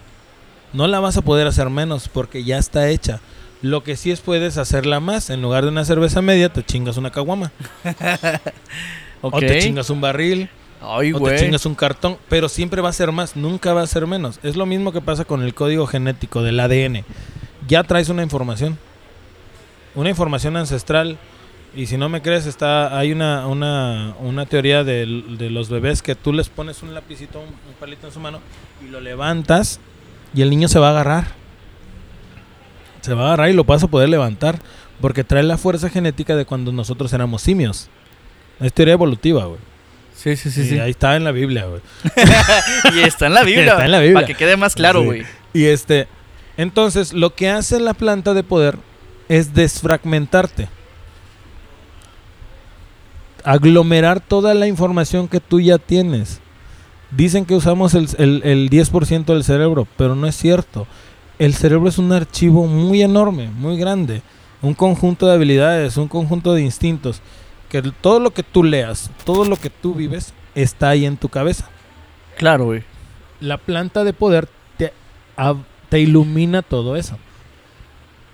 Speaker 3: No la vas a poder hacer menos porque ya está hecha. Lo que sí es puedes hacerla más. En lugar de una cerveza media, te chingas una caguama. O te chingas un barril.
Speaker 1: Ay,
Speaker 3: o te chingas un cartón, pero siempre va a ser más, nunca va a ser menos. Es lo mismo que pasa con el código genético del ADN. Ya traes una información, una información ancestral. Y si no me crees, está hay una, una, una teoría del- de, los bebés que tú les pones un lapicito, un, un palito en su mano y lo levantas y el niño se va a agarrar. Se va a agarrar y lo vas a poder levantar porque trae la fuerza genética de cuando nosotros éramos simios. Es teoría evolutiva, güey.
Speaker 1: Sí, sí, sí,
Speaker 3: y
Speaker 1: sí.
Speaker 3: ahí está en la Biblia, güey.
Speaker 1: y está en la Biblia.
Speaker 3: Está en la Biblia.
Speaker 1: Para que quede más claro,
Speaker 3: Sí.
Speaker 1: güey.
Speaker 3: Y este, entonces lo que hace la planta de poder es desfragmentarte. Aglomerar toda la información que tú ya tienes. Dicen que usamos el, el, el 10% del cerebro, pero no es cierto. El cerebro es un archivo muy enorme, muy grande. Un conjunto de habilidades, un conjunto de instintos. Que todo lo que tú leas, todo lo que tú vives, está ahí en tu cabeza.
Speaker 1: Claro, güey.
Speaker 3: La planta de poder te, te ilumina todo eso.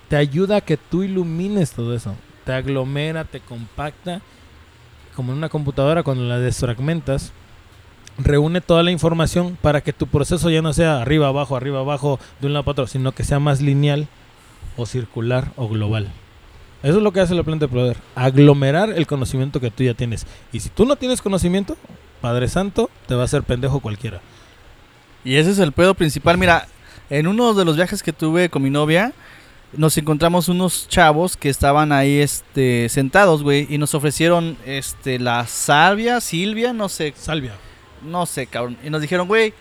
Speaker 3: Te ayuda a que tú ilumines todo eso. Te aglomera, te compacta. Como en una computadora cuando la desfragmentas, reúne toda la información para que tu proceso ya no sea arriba, abajo, arriba, abajo, de un lado para otro, sino que sea más lineal o circular o global. Eso es lo que hace la planta de poder. Aglomerar el conocimiento que tú ya tienes. Y si tú no tienes conocimiento, Padre Santo, te va a hacer pendejo cualquiera.
Speaker 1: Y ese es el pedo principal. Mira, en uno de los viajes que tuve con mi novia, nos encontramos unos chavos que estaban ahí este, sentados, güey, y nos ofrecieron este, la salvia, Silvia, no sé,
Speaker 3: Salvia.
Speaker 1: no sé, cabrón. Y nos dijeron, güey,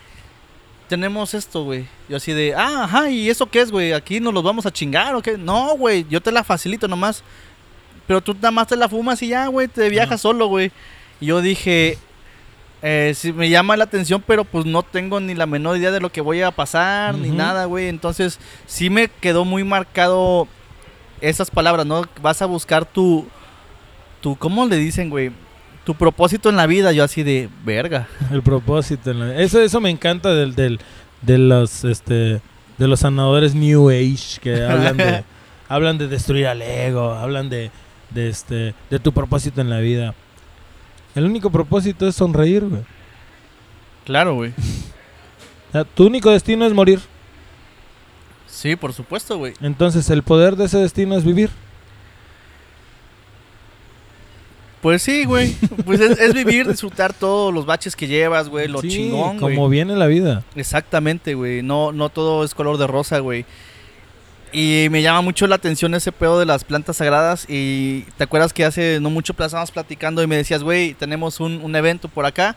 Speaker 1: tenemos esto, güey. Yo así de, ah, ajá, ¿y eso qué es, güey? ¿Aquí nos los vamos a chingar o qué? No, güey, yo te la facilito nomás. Pero tú nada más te la fumas y ya, güey, te viajas solo, güey. Y yo dije, eh, sí me llama la atención, pero pues no tengo ni la menor idea de lo que voy a pasar, ni nada, güey. Entonces, sí me quedó muy marcado esas palabras, ¿no? Vas a buscar tu, tu, ¿cómo le dicen, güey? Tu propósito en la vida. Yo así de, verga.
Speaker 3: El propósito. en la- Eso, eso me encanta del, del, de los este de los sanadores New Age que hablan de hablan de destruir al ego, hablan de, de este de tu propósito en la vida. El único propósito es sonreír, güey.
Speaker 1: Claro, güey.
Speaker 3: O sea, tu único destino es morir.
Speaker 1: Sí, por supuesto, güey.
Speaker 3: Entonces, el poder de ese destino es vivir.
Speaker 1: Pues sí, güey. Pues es, es vivir, disfrutar todos los baches que llevas, güey. Lo
Speaker 3: Sí,
Speaker 1: chingón, güey.
Speaker 3: como viene la vida.
Speaker 1: Exactamente, güey. No, no todo es color de rosa, güey. Y me llama mucho la atención ese pedo de las plantas sagradas. Y te acuerdas que hace no mucho estábamos platicando y me decías, güey, tenemos un, un evento por acá.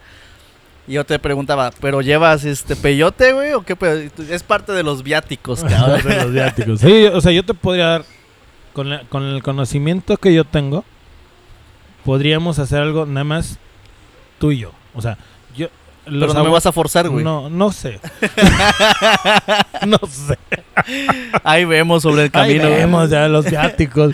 Speaker 1: Y yo te preguntaba, ¿pero llevas este peyote, güey? ¿O qué pedo? Es parte de los viáticos, cabrón.
Speaker 3: de los viáticos. Sí, o sea, yo te podría dar, con, la- con el conocimiento que yo tengo, podríamos hacer algo nada más tú y yo. O sea.
Speaker 1: Pero no me vas a forzar, güey.
Speaker 3: No, no sé. no sé.
Speaker 1: Ahí vemos sobre el
Speaker 3: Ahí
Speaker 1: camino. güey.
Speaker 3: vemos ya los viáticos.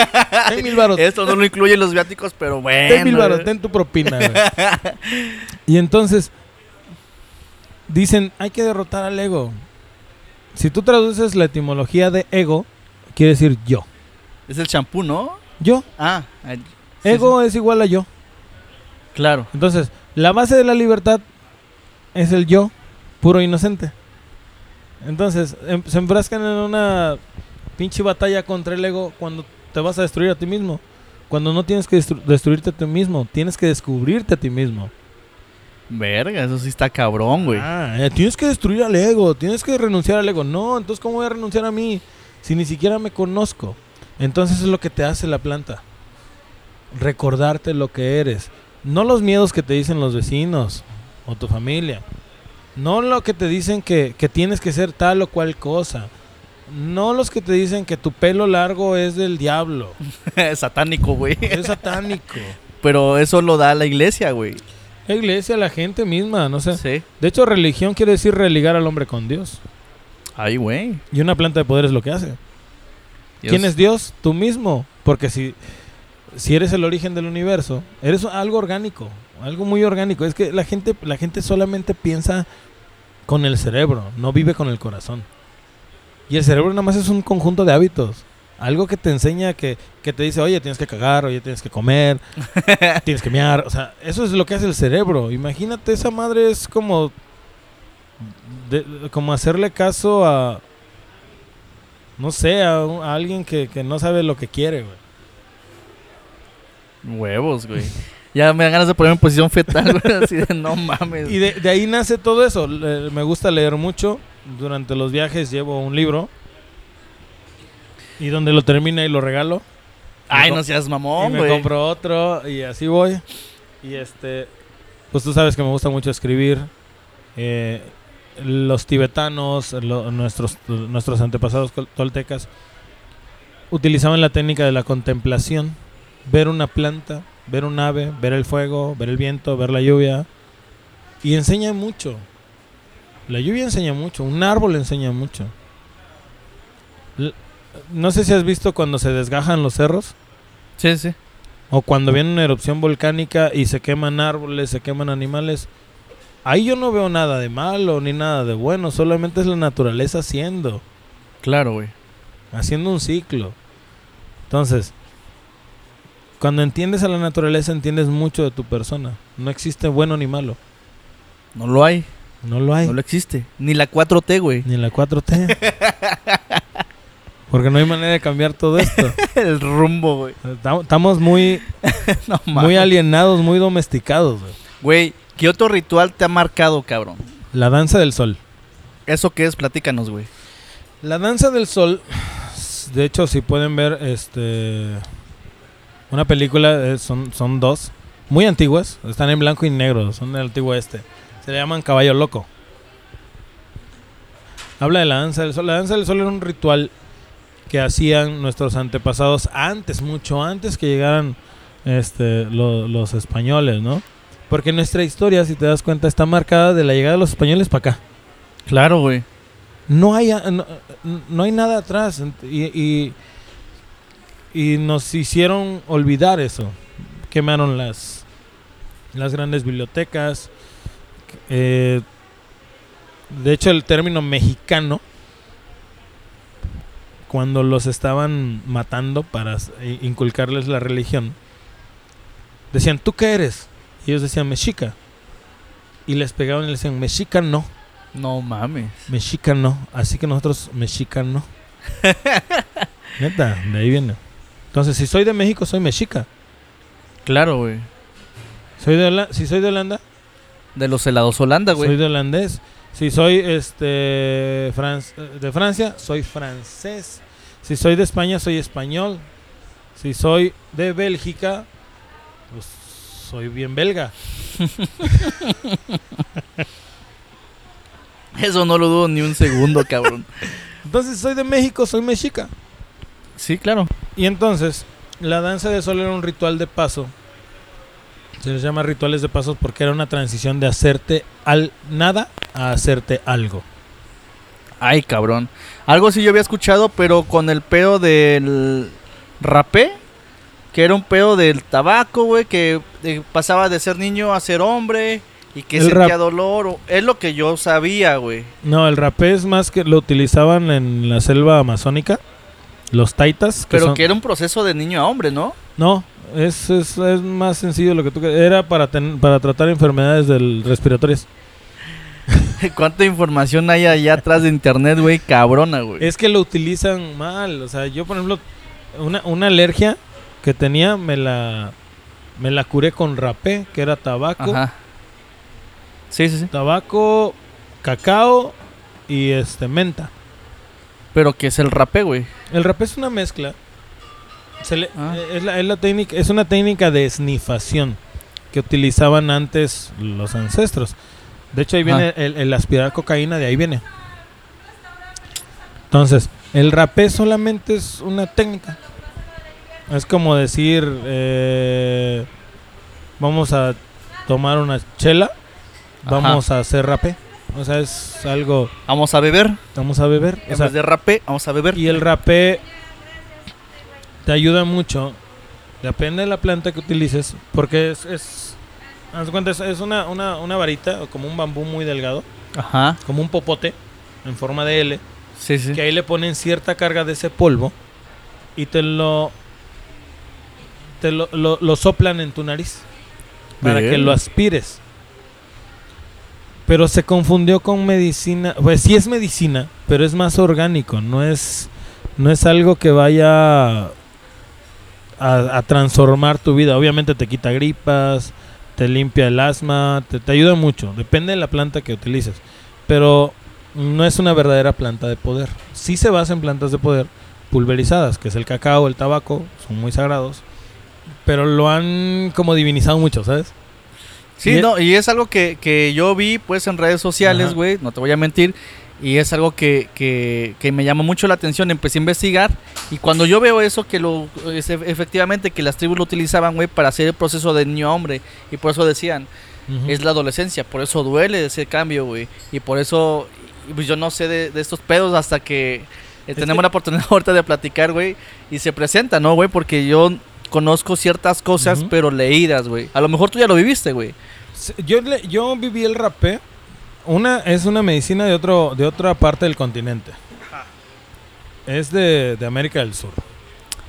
Speaker 3: ten mil varos.
Speaker 1: Esto no lo incluye los viáticos, pero bueno.
Speaker 3: ten mil
Speaker 1: güey.
Speaker 3: ten tu propina. güey. y entonces, dicen, hay que derrotar al ego. Si tú traduces la etimología de ego, quiere decir yo.
Speaker 1: Es el champú, ¿no?
Speaker 3: Yo.
Speaker 1: Ah, sí,
Speaker 3: Ego es igual a yo.
Speaker 1: Claro.
Speaker 3: Entonces, la base de la libertad es el yo, puro inocente. Entonces, em- se enfrascan en una pinche batalla contra el ego cuando te vas a destruir a ti mismo. Cuando no tienes que destru- destruirte a ti mismo, tienes que descubrirte a ti mismo.
Speaker 1: Verga, eso sí está cabrón, güey.
Speaker 3: Ah, eh, tienes que destruir al ego, tienes que renunciar al ego. No, entonces ¿cómo voy a renunciar a mí si ni siquiera me conozco? Entonces es lo que te hace la planta. Recordarte lo que eres. No los miedos que te dicen los vecinos o tu familia. No lo que te dicen que, que tienes que ser tal o cual cosa. No los que te dicen que tu pelo largo es del diablo.
Speaker 1: Satánico, güey.
Speaker 3: Es satánico.
Speaker 1: Pero eso lo da la iglesia, güey.
Speaker 3: La iglesia, la gente misma, no sé.
Speaker 1: Sí.
Speaker 3: De hecho, religión quiere decir religar al hombre con Dios.
Speaker 1: Ay, güey.
Speaker 3: Y una planta de poder es lo que hace. ¿Quién es Dios? Tú mismo. Porque si, si eres el origen del universo, eres algo orgánico, algo muy orgánico. Es que la gente, la gente solamente piensa con el cerebro, no vive con el corazón. Y el cerebro nada más es un conjunto de hábitos. Algo que te enseña que, que te dice, oye, tienes que cagar, oye, tienes que comer, tienes que mear. O sea, eso es lo que hace el cerebro. Imagínate, esa madre es como, de- como hacerle caso a, no sé, a, alguien que, que no sabe lo que quiere, güey.
Speaker 1: Huevos, güey. Ya me dan ganas de ponerme en posición fetal, güey. Así de no mames.
Speaker 3: Y de, de ahí nace todo eso. Le- me gusta leer mucho. Durante los viajes llevo un libro. Y donde lo termina y lo regalo.
Speaker 1: Ay,
Speaker 3: me
Speaker 1: no seas
Speaker 3: y
Speaker 1: mamón,
Speaker 3: me
Speaker 1: güey.
Speaker 3: compro otro y así voy. Y este, pues tú sabes que me gusta mucho escribir. Eh, los tibetanos, lo- nuestros, nuestros antepasados toltecas, utilizaban la técnica de la contemplación. Ver una planta, ver un ave, ver el fuego, ver el viento, ver la lluvia. Y enseña mucho. La lluvia enseña mucho. Un árbol enseña mucho. No sé si has visto cuando se desgajan los cerros.
Speaker 1: Sí, sí.
Speaker 3: O cuando viene una erupción volcánica y se queman árboles, se queman animales. Ahí yo no veo nada de malo ni nada de bueno. Solamente es la naturaleza haciendo.
Speaker 1: Claro, güey.
Speaker 3: Haciendo un ciclo. Entonces, cuando entiendes a la naturaleza, entiendes mucho de tu persona. No existe bueno ni malo.
Speaker 1: No lo hay.
Speaker 3: No lo hay.
Speaker 1: No lo existe. Ni la 4T, güey.
Speaker 3: Ni la 4T. Porque no hay manera de cambiar todo esto.
Speaker 1: El rumbo, güey.
Speaker 3: Estamos- muy,
Speaker 1: No
Speaker 3: muy alienados, muy domesticados. güey.
Speaker 1: Güey, ¿qué otro ritual te ha marcado, cabrón?
Speaker 3: La danza del sol.
Speaker 1: ¿Eso qué es? Platícanos, güey.
Speaker 3: La danza del sol, de hecho, si pueden ver este una película, eh, son, son dos, muy antiguas, están en blanco y negro, son del antiguo este. Se le llaman Caballo Loco. Habla de la danza del sol. La danza del sol era un ritual que hacían nuestros antepasados antes, mucho antes que llegaran este, lo- los españoles, ¿no? Porque nuestra historia, si te das cuenta, está marcada de la llegada de los españoles para acá
Speaker 1: Claro, güey.
Speaker 3: no hay, a- no, no hay nada atrás y, y nos hicieron olvidar eso. Quemaron las, las grandes bibliotecas. eh, de hecho, el término mexicano, cuando los estaban matando para i- inculcarles la religión, decían, ¿tú qué eres? Y ellos decían, mexica. Y les pegaban y les decían, mexica no.
Speaker 1: No mames.
Speaker 3: Mexicano, así que nosotros mexicano. Neta, de ahí viene. Entonces, si soy de México, soy mexica.
Speaker 1: Claro, güey.
Speaker 3: Soy de Hola- si soy de Holanda,
Speaker 1: De los helados Holanda,
Speaker 3: soy
Speaker 1: güey.
Speaker 3: de holandés. Si soy este fran- de Francia, soy francés. Si soy de España, soy español. Si soy de Bélgica, pues soy bien belga.
Speaker 1: Eso no lo dudo ni un segundo, cabrón.
Speaker 3: Entonces, soy de México, soy mexica.
Speaker 1: Sí, claro.
Speaker 3: Y entonces, la danza de sol era un ritual de paso. Se les llama rituales de pasos porque era una transición de hacerte al nada a hacerte algo.
Speaker 1: Ay, cabrón. Algo sí yo había escuchado, pero con el pedo del rapé, que era un pedo del tabaco, güey, que eh, pasaba de ser niño a ser hombre y que
Speaker 3: El
Speaker 1: sentía dolor. o- Es lo que yo sabía, güey.
Speaker 3: No, el rapé es más que lo utilizaban en la selva amazónica. Los taitas. que
Speaker 1: Pero
Speaker 3: son-
Speaker 1: que era un proceso de niño a hombre, ¿no?
Speaker 3: No, es, es, es más sencillo lo que tú... que- Era para, ten- para tratar enfermedades del respiratorias.
Speaker 1: ¿Cuánta información hay allá atrás de internet, güey? Cabrona, güey.
Speaker 3: Es que lo utilizan mal. O sea, yo, por ejemplo, una, una alergia que tenía me la, me la curé con rapé, que era tabaco.
Speaker 1: Ajá. Sí, sí, sí.
Speaker 3: tabaco, cacao y este menta.
Speaker 1: Pero que es el rapé, güey.
Speaker 3: El rapé es una mezcla. Se le-
Speaker 1: Ah.
Speaker 3: eh, es, la, es la técnica, es una técnica de esnifación que utilizaban antes los ancestros. De hecho, ahí viene el, el aspirar cocaína, de ahí viene. Entonces, el rapé solamente es una técnica. Es como decir, eh, vamos a tomar una chela,
Speaker 1: Ajá.
Speaker 3: vamos a hacer rapé. O sea, es algo,
Speaker 1: Vamos a beber.
Speaker 3: vamos a beber. O
Speaker 1: En
Speaker 3: sea,
Speaker 1: vez de rapé, vamos a beber.
Speaker 3: y el rapé te ayuda mucho. Depende de la planta que utilices. Porque es. es haz cuenta, es, una, una, una varita o como un bambú muy delgado.
Speaker 1: Ajá.
Speaker 3: Como un popote en forma de L.
Speaker 1: Sí, sí.
Speaker 3: Que ahí le ponen cierta carga de ese polvo. Y te lo. Te lo, lo- lo soplan en tu nariz. Para que
Speaker 1: Verga.
Speaker 3: lo aspires. Pero se confundió con medicina. Pues sí es medicina, pero es más orgánico. No es, no es algo que vaya a, a transformar tu vida. Obviamente te quita gripas, te limpia el asma, te, te ayuda mucho. Depende de la planta que utilices. Pero no es una verdadera planta de poder. Sí se basa en plantas de poder pulverizadas, que es el cacao, el tabaco, son muy sagrados. Pero lo han como divinizado mucho, ¿sabes?
Speaker 1: Sí,
Speaker 3: Y-
Speaker 1: no, y es algo que, que yo vi pues en redes sociales, güey, no te voy a mentir. Y es algo que, que, que me llamó mucho la atención. Empecé a investigar. Y cuando yo veo eso, que lo es e- efectivamente que las tribus lo utilizaban, güey, para hacer el proceso de niño hombre. Y por eso decían,
Speaker 3: Ujú.
Speaker 1: es la adolescencia. Por eso duele ese cambio, güey. Y por eso, pues yo no sé de, de estos pedos hasta que eh, tenemos la oportunidad ahorita de platicar, güey. Y se presenta, ¿no, güey? Porque yo conozco ciertas cosas, pero leídas, güey. A lo mejor tú ya lo viviste, güey.
Speaker 3: Yo, yo viví el rapé. Una es una medicina de otro de otra parte del continente. Es de, de América del Sur.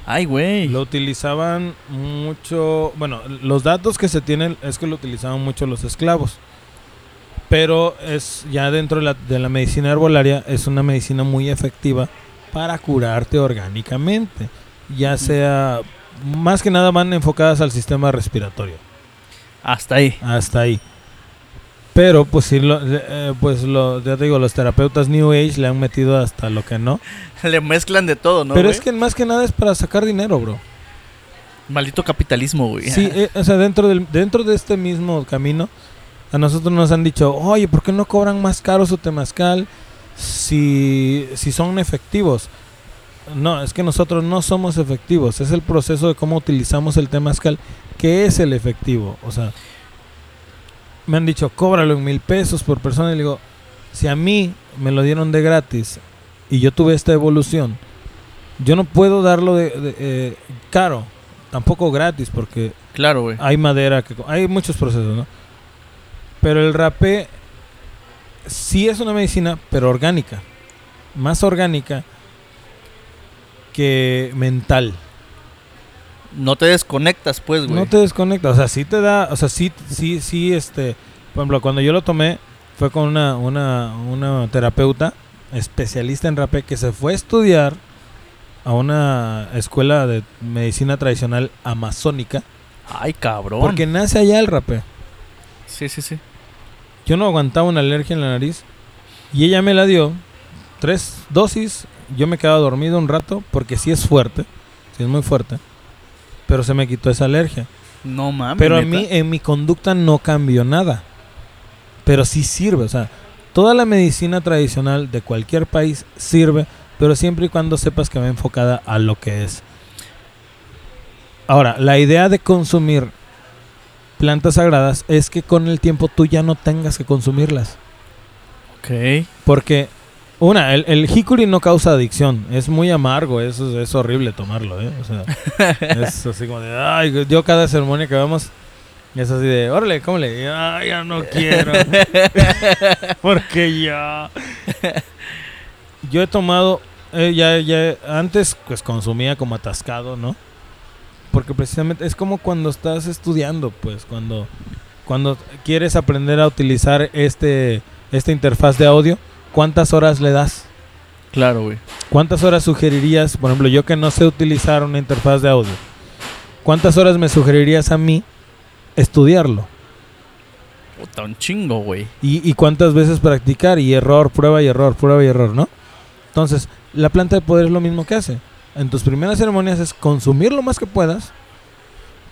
Speaker 1: Ay, güey.
Speaker 3: Lo utilizaban mucho. Bueno, los datos que se tienen es que lo utilizaban mucho los esclavos. Pero es ya dentro de la, de la medicina herbolaria, es una medicina muy efectiva para curarte orgánicamente. Ya sea. Más que nada van enfocadas al sistema respiratorio.
Speaker 1: Hasta ahí.
Speaker 3: Hasta ahí. Pero, pues sí, lo- eh, pues lo, ya te digo, los terapeutas New Age le han metido hasta lo que no.
Speaker 1: Le mezclan de todo, ¿no?
Speaker 3: Pero
Speaker 1: güey?
Speaker 3: es que más que nada es para sacar dinero, bro.
Speaker 1: Maldito capitalismo, güey.
Speaker 3: Sí, eh, o sea, dentro, del, dentro de este mismo camino, a nosotros nos han dicho, oye, ¿por qué no cobran más caro su temazcal si, si son efectivos? No, es que nosotros no somos efectivos. Es el proceso de cómo utilizamos el temazcal que es el efectivo. O sea, me han dicho, cóbralo en mil pesos por persona. Y le digo, si a mí me lo dieron de gratis y yo tuve esta evolución, yo no puedo darlo de, de, eh, caro, tampoco gratis, porque
Speaker 1: Claro,
Speaker 3: hay madera, que hay muchos procesos, ¿no? Pero el rapé sí es una medicina, pero orgánica. Más orgánica que mental.
Speaker 1: No te desconectas, pues, güey.
Speaker 3: No te desconecta, o sea, sí te da, o sea, sí, sí, sí, este, por ejemplo, cuando yo lo tomé, fue con una, una, una terapeuta especialista en rapé que se fue a estudiar a una escuela de medicina tradicional amazónica,
Speaker 1: Ay, cabrón.
Speaker 3: porque nace allá el rapé.
Speaker 1: Sí, sí, sí.
Speaker 3: Yo no aguantaba una alergia en la nariz y ella me la dio, tres dosis, yo me quedaba dormido un rato porque sí es fuerte, sí es muy fuerte, pero se me quitó esa alergia.
Speaker 1: No mames.
Speaker 3: Pero a mí en mi conducta no cambió nada. Pero sí sirve, o sea, toda la medicina tradicional de cualquier país sirve, pero siempre y cuando sepas que va enfocada a lo que es. Ahora, la idea de consumir plantas sagradas es que con el tiempo tú ya no tengas que consumirlas.
Speaker 1: Ok.
Speaker 3: Porque, una, el, el hikuri no causa adicción. Es muy amargo, eso es, es horrible tomarlo, ¿eh? O sea, es así como de, ay, yo cada ceremonia que vamos, es así de, órale, cómele. Y, Ay, ya no quiero. Porque ya. Yo he tomado, eh, ya, ya, antes pues consumía como atascado, ¿no? Porque precisamente es como cuando estás estudiando, pues, cuando, cuando quieres aprender a utilizar este, esta interfaz de audio, ¿cuántas horas le das?
Speaker 1: Claro, güey.
Speaker 3: ¿Cuántas horas sugerirías, por ejemplo, yo que no sé utilizar una interfaz de audio, ¿cuántas horas me sugerirías a mí estudiarlo?
Speaker 1: Puta, un chingo, güey.
Speaker 3: Y, y cuántas veces practicar y error, prueba y error, prueba y error, ¿no? Entonces, la planta de poder es lo mismo que hace. En tus primeras ceremonias es consumir lo más que puedas,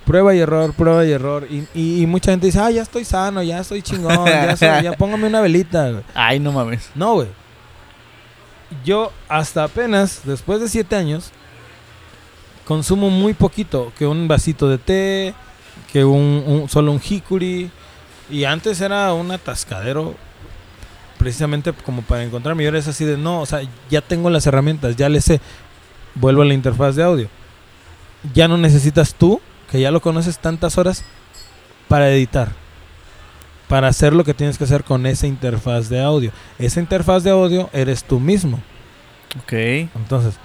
Speaker 3: prueba y error, prueba y error. Y, y- y mucha gente dice, ah, ya estoy sano, ya estoy chingón, ya, soy- ya póngame una velita. güey".
Speaker 1: Ay, no mames.
Speaker 3: No, güey. Yo hasta apenas, después de siete años, consumo muy poquito. Que un vasito de té, que un, un- solo un hikuri. Y antes era un atascadero, precisamente como para encontrarme. Y ahora es así de, no, o sea, ya tengo las herramientas, ya le sé. Vuelvo a la interfaz de audio. Ya no necesitas tú, que ya lo conoces tantas horas, para editar para hacer lo que tienes que hacer con esa interfaz de audio. Esa interfaz de audio eres tú mismo.
Speaker 1: Ok.
Speaker 3: Entonces,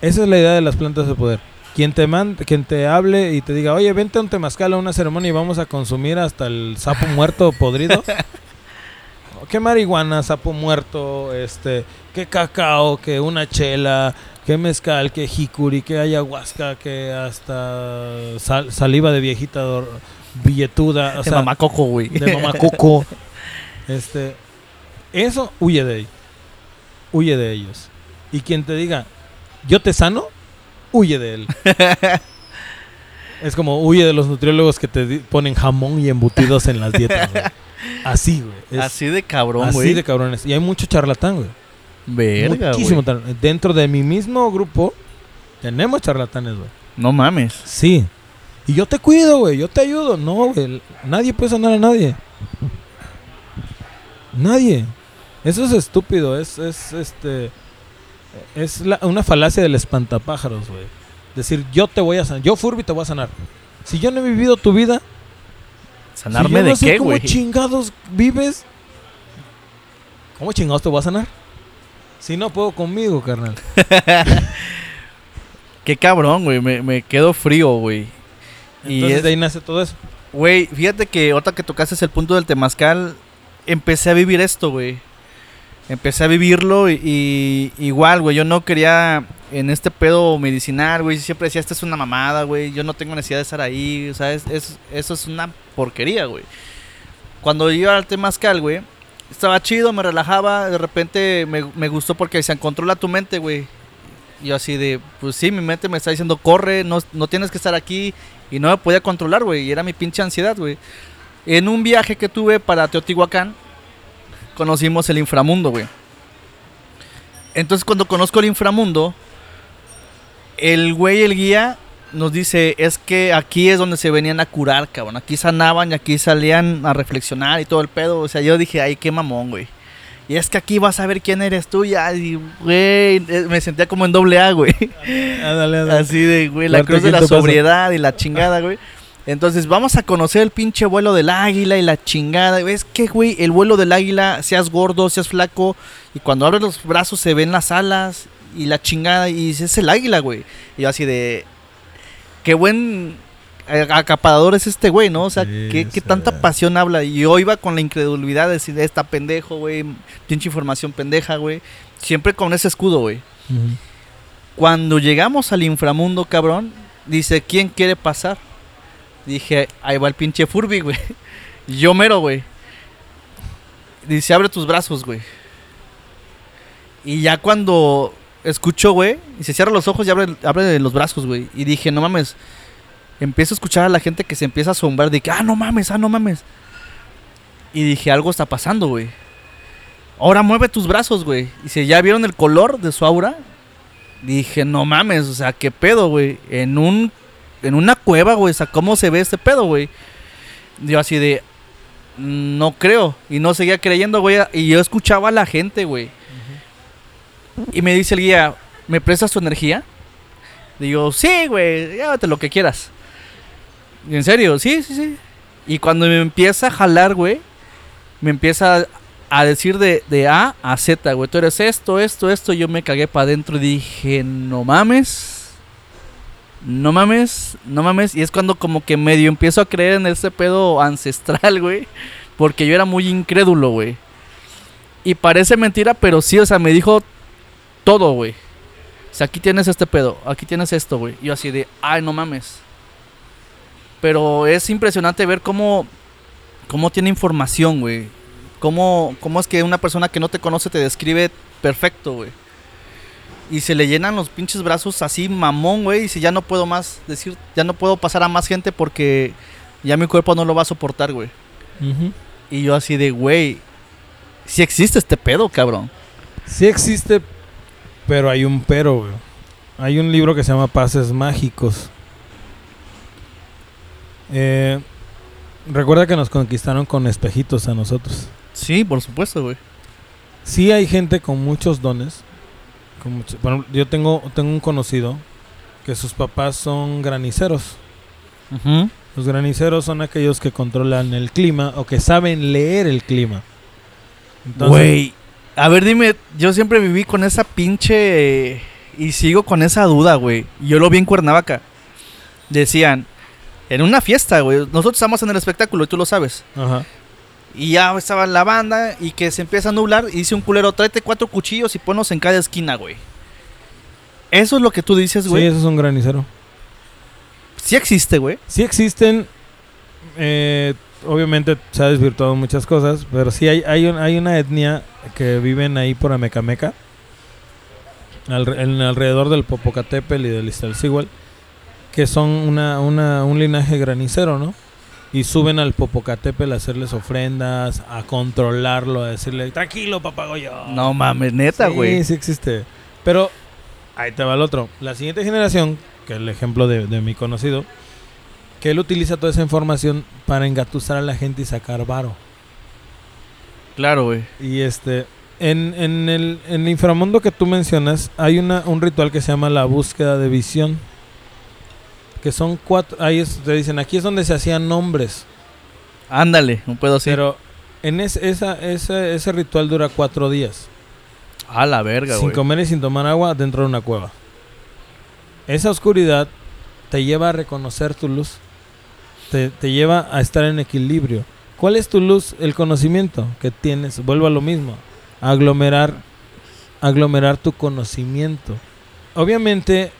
Speaker 3: esa es la idea de las plantas de poder. Quien te mande, quien te hable y te diga, oye, vente a un temazcal a una ceremonia y vamos a consumir hasta el sapo muerto podrido. ¿Qué marihuana, sapo muerto, este, qué cacao, que una chela, qué mezcal, qué jicuri, qué ayahuasca, que hasta sal- saliva de viejita dor- billetuda, o
Speaker 1: de
Speaker 3: sea,
Speaker 1: mamá coco, güey.
Speaker 3: de mamá coco. Este, eso huye de ahí. Huye de ellos. Y quien te diga, yo te sano, huye de él. es como huye de los nutriólogos que te ponen jamón y embutidos en las dietas. güey. Así, güey.
Speaker 1: Así de cabrón,
Speaker 3: así
Speaker 1: güey.
Speaker 3: de cabrones. Y hay mucho charlatán, güey.
Speaker 1: Verga,
Speaker 3: Muchísimo
Speaker 1: güey.
Speaker 3: Dentro de mi mismo grupo tenemos charlatanes, güey.
Speaker 1: No mames.
Speaker 3: Sí. Y yo te cuido, güey. Yo te ayudo. No, güey. Nadie puede sanar a nadie. Nadie. Eso es estúpido. Es, es este. Es la- una falacia del espantapájaros, güey. Decir, yo te voy a sanar. Yo, Furby, te voy a sanar. Si yo no he vivido tu vida,
Speaker 1: ¿Sanarme
Speaker 3: si yo
Speaker 1: de
Speaker 3: sé
Speaker 1: qué,
Speaker 3: cómo
Speaker 1: güey?
Speaker 3: chingados vives, ¿cómo chingados te voy a sanar? Si no puedo conmigo, carnal.
Speaker 1: Qué cabrón, güey. Me, me quedo frío, güey. Y es-
Speaker 3: de ahí nace todo eso.
Speaker 1: Güey, fíjate que ahorita que tocaste el punto del temazcal, empecé a vivir esto, güey. Empecé a vivirlo y, y igual, güey, yo no quería en este pedo medicinal, güey. Siempre decía, esta es una mamada, güey. Yo no tengo necesidad de estar ahí, o sea, es, es- eso es una porquería, güey. Cuando iba al temazcal, güey, estaba chido, me relajaba, de repente me, me gustó porque se controla tu mente, güey. Yo así de, pues sí, mi mente me está diciendo, corre, no, no tienes que estar aquí. Y no me podía controlar, güey. Y era mi pinche ansiedad, güey. En un viaje que tuve para Teotihuacán, conocimos el inframundo, güey. Entonces cuando conozco el inframundo, el güey, el guía, nos dice, es que aquí es donde se venían a curar, cabrón. Aquí sanaban y aquí salían a reflexionar y todo el pedo. O sea, yo dije, ay, qué mamón, güey. Y es que aquí vas a ver quién eres tú ya. Y, güey, eh, me sentía como en doble A, güey.
Speaker 3: Ándale, ándale.
Speaker 1: Así de, güey, la cruz de la
Speaker 3: paso.
Speaker 1: sobriedad y la chingada, güey. Entonces, vamos a conocer el pinche vuelo del águila y la chingada. Es que, güey, el vuelo del águila, seas gordo, seas flaco, y cuando abres los brazos se ven las alas y la chingada, y es el águila, güey. Y yo así de, qué buen eh, acaparador es este güey, ¿no? O sea,
Speaker 3: Sí,
Speaker 1: qué, qué
Speaker 3: sí.
Speaker 1: tanta pasión habla. Y yo iba con la incredulidad de decir, esta pendejo, güey, pinche información pendeja, güey. Siempre con ese escudo, güey. Cuando llegamos al inframundo, cabrón, dice, ¿quién quiere pasar? Dije, ahí va el pinche Furby, güey. Yo mero, güey. Dice, abre tus brazos, güey. Y ya cuando escucho, güey, y se cierra los ojos y abre, los brazos, güey. Y dije, no mames. Empiezo a escuchar a la gente que se empieza a asombrar de que, ah, no mames, ah, no mames. Y dije, algo está pasando, güey. Ahora mueve tus brazos, güey. Y si ya vieron el color de su aura, Dije, no mames, o sea, qué pedo, güey. En un en una cueva, güey, o sea, ¿cómo se ve este pedo, güey? Yo así de no creo y no seguía creyendo, güey, y yo escuchaba a la gente, güey. Y me dice el guía, ¿me prestas tu energía? Digo, sí, güey, llévate lo que quieras. En serio, sí, sí, sí. Y cuando me empieza a jalar, güey, me empieza a decir de, de A a Z, güey. Tú eres esto, esto, esto. Yo me cagué para adentro y dije, no mames. No mames, no mames. Y es cuando como que medio empiezo a creer en ese pedo ancestral, güey. Porque yo era muy incrédulo, güey. Y parece mentira, pero sí, o sea, me dijo todo, güey. O sea, aquí tienes este pedo, aquí tienes esto, güey. Y yo así de, ay, no mames. Pero es impresionante ver cómo, cómo tiene información, güey. Cómo, cómo es que una persona que no te conoce te describe perfecto, güey. Y se le llenan los pinches brazos así, mamón, güey. Y si ya no puedo más decir, ya no puedo pasar a más gente porque ya mi cuerpo no lo va a soportar, güey. Y yo así de, güey, sí existe este pedo, cabrón.
Speaker 3: Sí existe, pero hay un pero, güey. Hay un libro que se llama Pases Mágicos. Eh, recuerda que nos conquistaron con espejitos a nosotros.
Speaker 1: Sí, por supuesto, güey.
Speaker 3: Sí hay gente con muchos dones. Con mucho- yo tengo, tengo un conocido que sus papás son graniceros. Los graniceros son aquellos que controlan el clima o que saben leer el clima.
Speaker 1: Güey, a ver, dime, yo siempre viví con esa pinche... y sigo con esa duda, güey. Yo lo vi en Cuernavaca. Decían, en una fiesta, güey. Nosotros estamos en el espectáculo y tú lo sabes.
Speaker 3: Ajá.
Speaker 1: Y ya estaba la banda y que se empieza a nublar y dice un culero, tráete cuatro cuchillos y ponlos en cada esquina, güey. Eso es lo que tú dices,
Speaker 3: Sí,
Speaker 1: güey.
Speaker 3: eso es un granicero.
Speaker 1: Sí existe, güey.
Speaker 3: Sí existen, eh, obviamente se ha desvirtuado muchas cosas, pero sí hay, hay, un- hay una etnia que viven ahí por Amecameca, en alrededor del Popocatépetl y del Iztaccíhuatl, que son una, una, un linaje granicero, ¿no? y suben al Popocatépetl a hacerles ofrendas, a controlarlo, a decirle, tranquilo, papagoyo.
Speaker 1: No mames, neta, güey.
Speaker 3: Sí, sí existe. Pero ahí te va el otro. La siguiente generación, que es el ejemplo de, de mi conocido, que él utiliza toda esa información para engatusar a la gente y sacar varo.
Speaker 1: Claro, güey.
Speaker 3: Y este, en, en el, en el inframundo que tú mencionas, hay una, un ritual que se llama la búsqueda de visión. Que son cuatro, ahí es- te dicen, aquí es donde se hacían nombres.
Speaker 1: Ándale, un pedo así.
Speaker 3: Pero en es- esa, ese, ese ritual dura cuatro días.
Speaker 1: A la verga,
Speaker 3: sin
Speaker 1: güey.
Speaker 3: comer y sin tomar agua dentro de una cueva. Esa oscuridad te lleva a reconocer tu luz. Te, te lleva a estar en equilibrio. ¿Cuál es tu luz? El conocimiento que tienes. Vuelvo a lo mismo. Aglomerar, aglomerar tu conocimiento. Obviamente,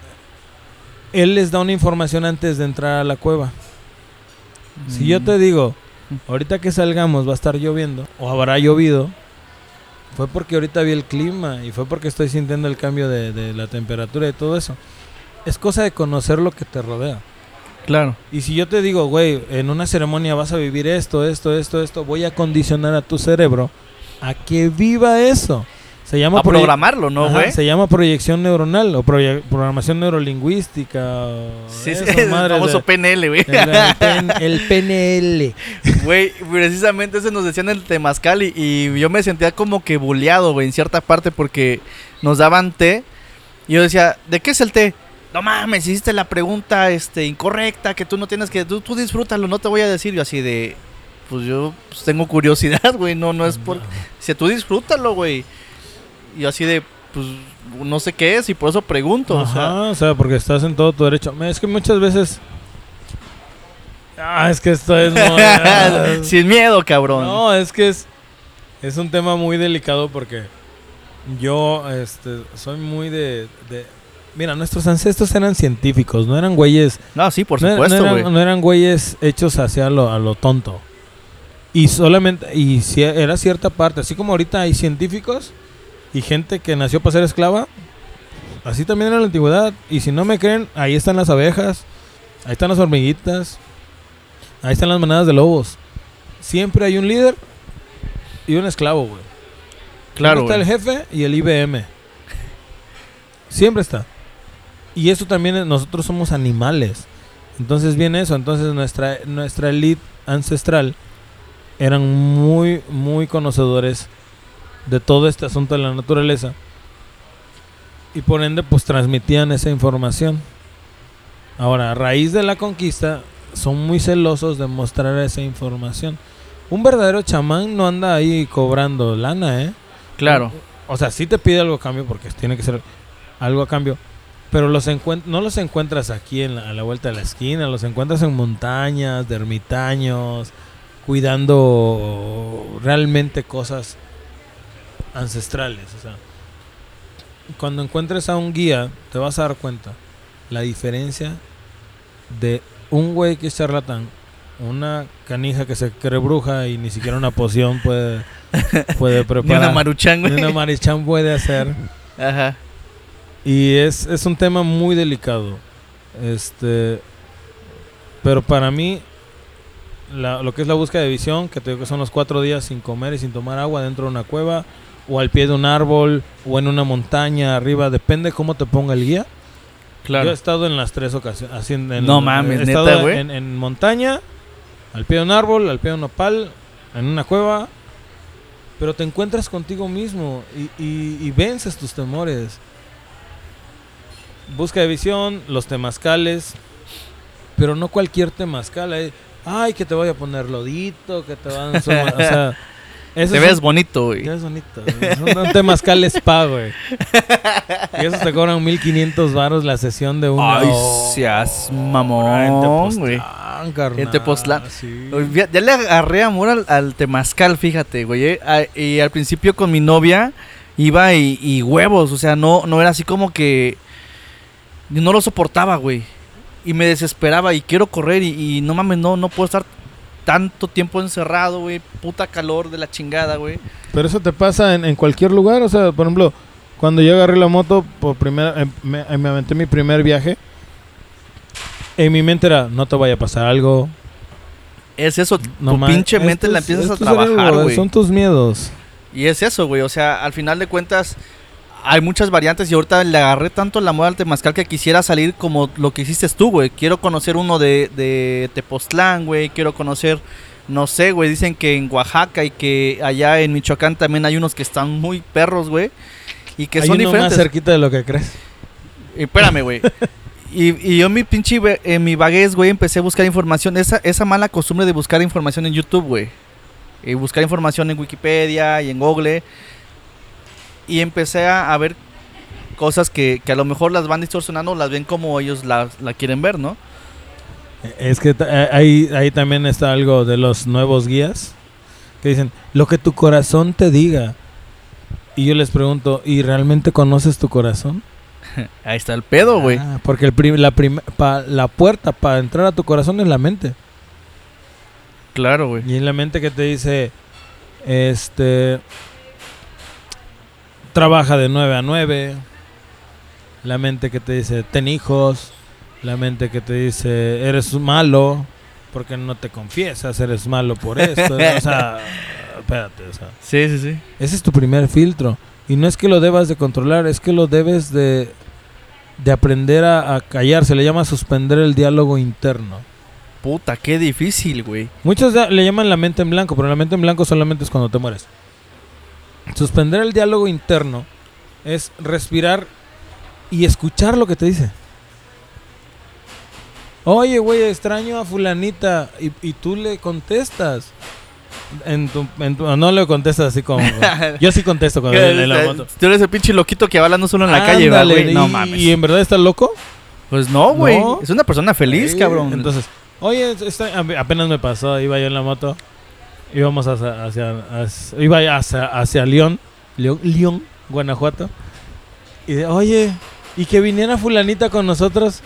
Speaker 3: él les da una información antes de entrar a la cueva. Si yo
Speaker 1: Mm.
Speaker 3: te digo, ahorita que salgamos va a estar lloviendo, o habrá llovido, fue porque ahorita vi el clima y fue porque estoy sintiendo el cambio de, de la temperatura y todo eso. Es cosa de conocer lo que te rodea.
Speaker 1: Claro.
Speaker 3: Y si yo te digo, güey, en una ceremonia vas a vivir esto, esto, esto, esto, voy a condicionar a tu cerebro a que viva eso. Se llama
Speaker 1: A programarlo, ¿no, güey?
Speaker 3: Se llama proyección neuronal o proye- programación neurolingüística. o
Speaker 1: Sí, sí,
Speaker 3: esas
Speaker 1: el famoso
Speaker 3: de-
Speaker 1: PNL, güey.
Speaker 3: el, el PN el PNL.
Speaker 1: Güey, precisamente eso nos decían en el Temazcal y, y yo me sentía como que buleado, güey, en cierta parte porque nos daban té y yo decía, ¿de qué es el té? No mames, hiciste la pregunta este, incorrecta, que tú no tienes que, tú, tú disfrútalo, no te voy a decir. Yo así de, pues yo pues, tengo curiosidad, güey, no, no es por... Si tú disfrútalo, güey. Y yo así de, pues no sé qué es y por eso pregunto, o sea...
Speaker 3: Ajá, o sea, porque estás en todo tu derecho. Es que muchas veces. Ah, es que esto es. muy-
Speaker 1: Sin miedo, cabrón.
Speaker 3: no, es que es. Es un tema muy delicado porque yo este, soy muy de, de- Mira, nuestros ancestros eran científicos, no eran güeyes.
Speaker 1: No, sí, por supuesto,
Speaker 3: no eran, no eran güeyes hechos hacia lo, a lo tonto. Y solamente. Y si era cierta parte. Así como ahorita hay científicos y gente que nació para ser esclava. Así también era la antigüedad. Y si no me creen, ahí están las abejas. Ahí están las hormiguitas. Ahí están las manadas de lobos. Siempre hay un líder y un esclavo, güey.
Speaker 1: Claro,
Speaker 3: Siempre está el jefe y el IBM. Siempre está. Y eso también es- nosotros somos animales. Entonces viene eso. Entonces nuestra, nuestra elite ancestral eran muy, muy conocedores de todo este asunto de la naturaleza. Y por ende, pues transmitían esa información. Ahora, a raíz de la conquista, son muy celosos de mostrar esa información. Un verdadero chamán no anda ahí cobrando lana, ¿eh?
Speaker 1: Claro.
Speaker 3: O sea, sí te pide algo a cambio porque tiene que ser algo a cambio. Pero los encuent- no los encuentras aquí en la- a la vuelta de la esquina, los encuentras en montañas, de ermitaños, cuidando realmente cosas ancestrales. O sea, cuando encuentres a un guía, te vas a dar cuenta la diferencia de un güey que es charlatán, una canija que se cree bruja y ni siquiera una poción puede, puede
Speaker 1: Ni
Speaker 3: preparar.
Speaker 1: una maruchan,
Speaker 3: Ni
Speaker 1: güey.
Speaker 3: una marichán puede hacer.
Speaker 1: Ajá.
Speaker 3: Y es, es un tema muy delicado. Este. Pero para mí, la- lo que es la búsqueda de visión, que te digo que son los cuatro días sin comer y sin tomar agua dentro de una cueva, o al pie de un árbol, o en una montaña arriba, depende cómo te ponga el guía.
Speaker 1: Claro.
Speaker 3: Yo he estado en las tres ocasiones. Así en, en-
Speaker 1: No mames,
Speaker 3: he
Speaker 1: ¿neta,
Speaker 3: estado
Speaker 1: güey?
Speaker 3: en, en montaña, al pie de un árbol, al pie de un nopal, en una cueva. Pero te encuentras contigo mismo y, y- y vences tus temores. Busca de visión, los temazcales. Pero no cualquier temazcal. eh. Ay, que te voy a poner lodito, que te van a... o sea, eso
Speaker 1: Te
Speaker 3: es
Speaker 1: ves
Speaker 3: un-
Speaker 1: bonito, güey.
Speaker 3: ya es bonito. Un, un temazcal spa, güey. Y esos te cobran 1500 varos la sesión de una
Speaker 1: Ay, seas
Speaker 3: en
Speaker 1: mamón, güey. En Tepoztlán.
Speaker 3: sí.
Speaker 1: Ya le agarré amor al, al temazcal, fíjate, güey. eh. Ah, Y al principio con mi novia iba y, y huevos, o sea, no, no era así como que... No lo soportaba, güey. Y me desesperaba y quiero correr y, y no mames, no, no puedo estar tanto tiempo encerrado, güey. Puta calor de la chingada, güey.
Speaker 3: Pero eso te pasa en, en cualquier lugar. O sea, por ejemplo, cuando yo agarré la moto por primera... em, me, me aventé mi primer viaje. En mi mente era, no te vaya a pasar algo.
Speaker 1: Es eso,
Speaker 3: No
Speaker 1: tu pinche mente la empiezas a trabajar, güey.
Speaker 3: Son tus miedos.
Speaker 1: Y es eso, güey. O sea, al final de cuentas, hay muchas variantes y ahorita le agarré tanto la moda al temazcal que quisiera salir como lo que hiciste tú, güey. Quiero conocer uno de, de Tepoztlán, güey. Quiero conocer, no sé, güey. Dicen que en Oaxaca y que allá en Michoacán también hay unos que están muy perros, güey. Y que
Speaker 3: Hay
Speaker 1: son
Speaker 3: uno más
Speaker 1: diferentes.
Speaker 3: cerquita de lo que crees.
Speaker 1: Y espérame, güey. Y, y yo en mi pinche, en mi vaguez, güey, empecé a buscar información. Esa, esa mala costumbre de buscar información en YouTube, güey. Y buscar información en Wikipedia y en Google. Y empecé a, a ver cosas que, que a lo mejor las van distorsionando, las ven como ellos la, la quieren ver, ¿no?
Speaker 3: Es que eh, ahí, ahí también está algo de los nuevos guías que dicen, lo que tu corazón te diga. Y yo les pregunto, ¿y realmente conoces tu corazón?
Speaker 1: Ahí está el pedo, güey.
Speaker 3: Ah, porque el prim- la, prim- pa- la puerta para entrar a tu corazón es la mente.
Speaker 1: Claro, güey.
Speaker 3: Y es la mente que te dice, este, trabaja de 9 a 9. La mente que te dice, ten hijos. La mente que te dice, eres malo porque no te confiesas, eres malo por esto. o sea, espérate, o sea,
Speaker 1: Sí, sí, sí.
Speaker 3: ese es tu primer filtro. Y no es que lo debas de controlar, es que lo debes de, de aprender a, a callar. Se le llama suspender el diálogo interno.
Speaker 1: Puta, qué difícil, güey.
Speaker 3: Muchos le llaman la mente en blanco, pero la mente en blanco solamente es cuando te mueres. Suspender el diálogo interno es respirar y escuchar lo que te dice. Oye, güey, extraño a fulanita y, y tú le contestas. En tu, en tu- no le contestas así como... yo sí contesto cuando en la moto.
Speaker 1: Tú eres el pinche loquito que va hablando solo en la calle, ¿verdad,
Speaker 3: Ándale,
Speaker 1: güey. No mames.
Speaker 3: ¿Y en verdad estás loco?
Speaker 1: Pues no, güey.
Speaker 3: No.
Speaker 1: Es una persona feliz, cabrón.
Speaker 3: Entonces, oye, está- apenas me pasó, iba yo en la moto, íbamos hacia, hacia, hacia- iba hacia, hacia León, León, León, Guanajuato, y de, oye, y que viniera fulanita con nosotros,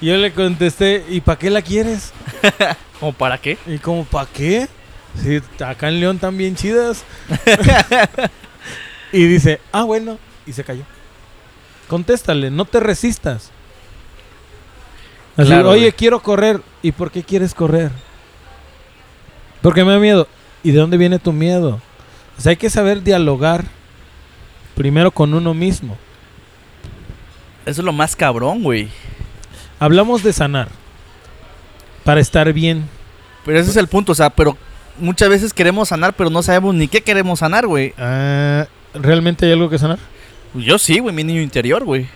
Speaker 3: y yo le contesté, ¿y para qué la quieres?
Speaker 1: ¿Cómo para qué?
Speaker 3: Y como, ¿para qué? Si acá en León están bien chidas. y dice, ah, bueno, y se cayó. Contéstale, no te resistas. Así,
Speaker 1: Claro,
Speaker 3: Oye,
Speaker 1: güey.
Speaker 3: quiero correr. ¿Y por qué quieres correr? Porque me da miedo. ¿Y de dónde viene tu miedo? O sea, hay que saber dialogar primero con uno mismo.
Speaker 1: Eso es lo más cabrón, güey.
Speaker 3: Hablamos de sanar. Para estar bien.
Speaker 1: Pero ese es el punto, o sea, pero muchas veces queremos sanar, pero no sabemos ni qué queremos sanar, güey.
Speaker 3: Ah, ¿Realmente hay algo que sanar?
Speaker 1: Yo sí, güey, mi niño interior, güey.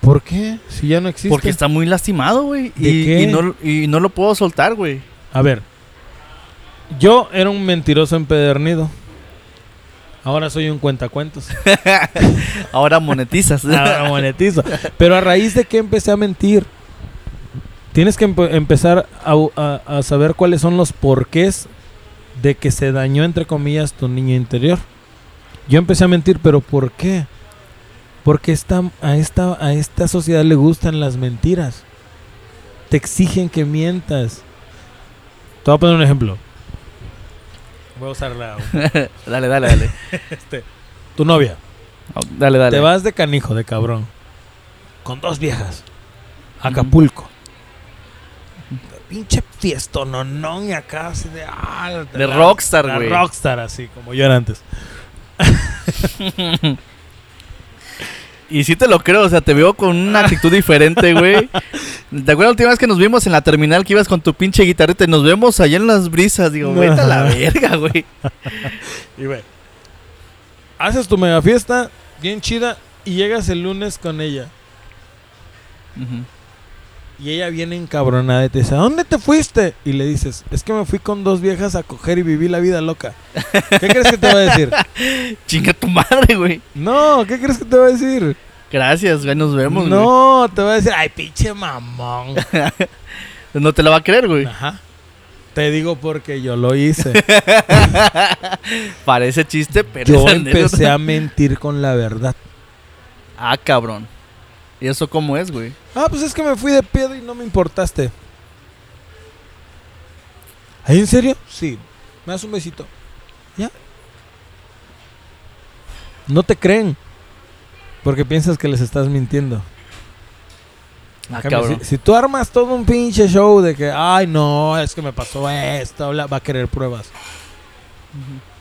Speaker 3: ¿Por qué? Si ya no existe.
Speaker 1: Porque está muy lastimado, güey.
Speaker 3: ¿De
Speaker 1: Y,
Speaker 3: qué?
Speaker 1: y no, y no lo puedo soltar, güey.
Speaker 3: A ver, yo era un mentiroso empedernido. Ahora soy un cuentacuentos.
Speaker 1: Ahora monetizas.
Speaker 3: Ahora monetizo. Pero a raíz de que empecé a mentir, tienes que empe- empezar a, a- a saber cuáles son los porqués de que se dañó, entre comillas, tu niño interior. Yo empecé a mentir, pero ¿por qué? Porque esta, a, esta, a esta sociedad le gustan las mentiras. Te exigen que mientas. Te voy a poner un ejemplo. Voy a usar la,
Speaker 1: dale, dale, dale.
Speaker 3: este, tu novia.
Speaker 1: Oh, Dale, dale.
Speaker 3: Te vas de canijo, de cabrón. Con dos viejas. Acapulco. Pinche fiestononón y acá así de... ah,
Speaker 1: De
Speaker 3: la-
Speaker 1: rockstar, güey.
Speaker 3: rockstar, así como yo era antes.
Speaker 1: Y sí te lo creo, o sea, te veo con una actitud diferente, güey. ¿Te acuerdas la última vez que nos vimos en la terminal que ibas con tu pinche guitarrita y nos vemos allá en las brisas? Digo,
Speaker 3: No.
Speaker 1: vete a la verga, güey.
Speaker 3: Y ve, haces tu mega fiesta, bien chida, y llegas el lunes con ella.
Speaker 1: Ujú.
Speaker 3: Y ella viene encabronada y te dice, ¿a dónde te fuiste? Y le dices, es que me fui con dos viejas a coger y viví la vida loca. ¿Qué crees que te va a decir?
Speaker 1: Chinga tu madre, güey.
Speaker 3: No, ¿qué crees que te va a decir?
Speaker 1: Gracias, güey, nos vemos, güey.
Speaker 3: no, te va a decir, ay, pinche mamón.
Speaker 1: No te la va a creer, güey.
Speaker 3: Ajá. Te digo porque yo lo hice.
Speaker 1: Parece chiste, pero
Speaker 3: Yo empecé a mentir con la verdad.
Speaker 1: Ah, cabrón. ¿Y eso cómo es, güey?
Speaker 3: Ah, pues es que me fui de pedo y no me importaste. ¿Ahí en serio? Sí. ¿Me das un besito? ¿Ya? No te creen. Porque piensas que les estás mintiendo.
Speaker 1: Ah,
Speaker 3: cambio, si, si tú armas todo un pinche show de que, ay, no, es que me pasó esto, bla", va a querer pruebas. Cambio,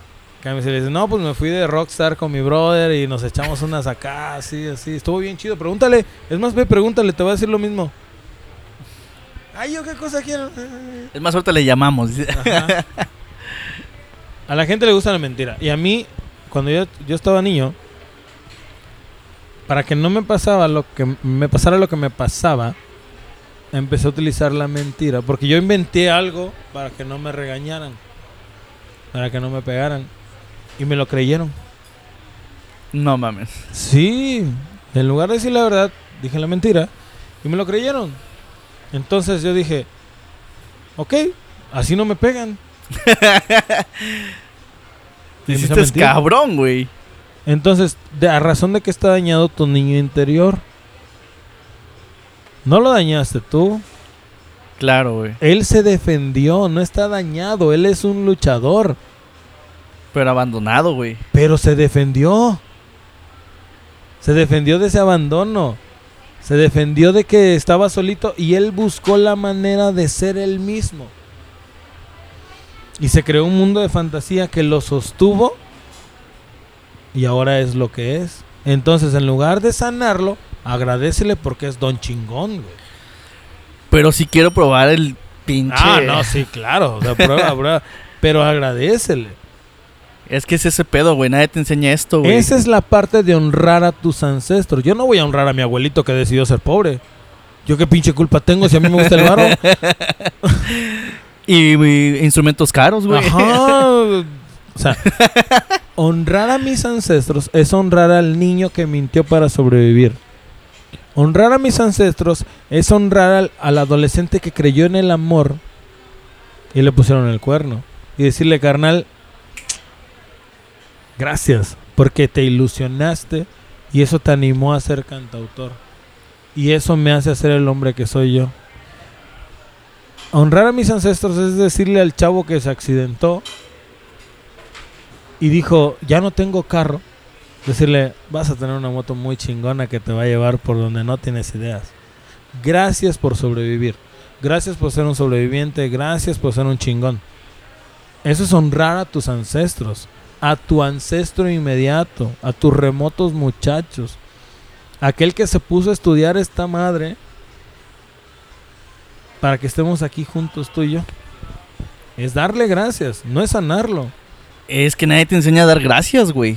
Speaker 3: si le dices, no, pues me fui de Rockstar con mi brother y nos echamos unas acá, así, así. Estuvo bien chido. Pregúntale. Es más, ve, pregúntale, te voy a decir lo mismo. Ay, yo qué cosa quiero.
Speaker 1: Es más, ahorita le llamamos.
Speaker 3: Ajá. A la gente le gusta la mentira. Y a mí, cuando yo, yo estaba niño, para que no me pasaba lo que me pasara lo que me pasaba, empecé a utilizar la mentira. Porque yo inventé algo para que no me regañaran. Para que no me pegaran. Y me lo creyeron.
Speaker 1: No mames.
Speaker 3: Sí. En lugar de decir la verdad, dije la mentira. Y me lo creyeron. Entonces yo dije, ok, así no me pegan.
Speaker 1: Hiciste cabrón, güey.
Speaker 3: Entonces, de, a razón de que está dañado tu niño interior. No lo dañaste tú.
Speaker 1: Claro, güey.
Speaker 3: Él se defendió, no está dañado. Él es un luchador.
Speaker 1: Pero abandonado, güey.
Speaker 3: Pero se defendió. Se defendió de ese abandono. Se defendió de que estaba solito y él buscó la manera de ser él mismo. Y se creó un mundo de fantasía que lo sostuvo y ahora es lo que es. Entonces, en lugar de sanarlo, agradecele porque es don chingón, güey.
Speaker 1: Pero si quiero probar el pinche.
Speaker 3: Ah, no, sí, claro. o sea, prueba, prueba. Pero agradecele.
Speaker 1: Es que es ese pedo, güey. Nadie te enseña esto, güey.
Speaker 3: Esa es la parte de honrar a tus ancestros. Yo no voy a honrar a mi abuelito que decidió ser pobre. Yo qué pinche culpa tengo si a mí me gusta el.
Speaker 1: Y, y instrumentos caros, güey.
Speaker 3: Ajá. O sea, honrar a mis ancestros es honrar al niño que mintió para sobrevivir. Honrar a mis ancestros es honrar al, al adolescente que creyó en el amor y le pusieron el cuerno. Y decirle, carnal, gracias, porque te ilusionaste y eso te animó a ser cantautor. Y eso me hace ser el hombre que soy yo. Honrar a mis ancestros es decirle al chavo que se accidentó y dijo, ya no tengo carro. Decirle, vas a tener una moto muy chingona que te va a llevar por donde no tienes ideas. Gracias por sobrevivir. Gracias por ser un sobreviviente. Gracias por ser un chingón. Eso es honrar a tus ancestros. A tu ancestro inmediato. A tus remotos muchachos. Aquel que se puso a estudiar esta madre para que estemos aquí juntos tú y yo. Es darle gracias, no es sanarlo.
Speaker 1: Es que nadie te enseña a dar gracias, güey.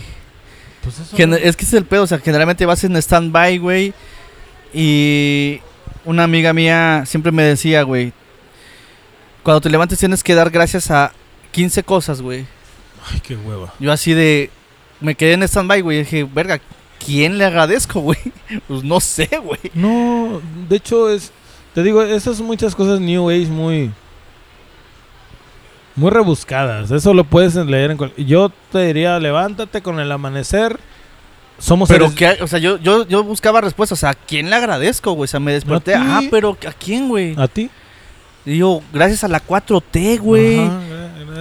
Speaker 3: Pues eso
Speaker 1: Gen-
Speaker 3: no-
Speaker 1: Es que es el pedo. O sea, generalmente vas en stand-by, güey. Y una amiga mía siempre me decía, güey. Cuando te levantes tienes que dar gracias a 15 cosas, güey.
Speaker 3: Ay, qué hueva.
Speaker 1: Yo así de... Me quedé en stand-by, güey. y Dije, verga, ¿quién le agradezco, güey? Pues no sé, güey.
Speaker 3: No, de hecho es, te digo, esas son muchas cosas New Age muy, muy rebuscadas. Eso lo puedes leer en cual- Yo te diría, levántate con el amanecer. Somos
Speaker 1: Pero
Speaker 3: seres-
Speaker 1: que, o sea, yo, yo, yo buscaba respuestas. O sea, ¿a quién le agradezco, güey? O sea, me desperté. Ah, pero ¿a quién, güey?
Speaker 3: a ti.
Speaker 1: Y yo, gracias a la 4T, güey.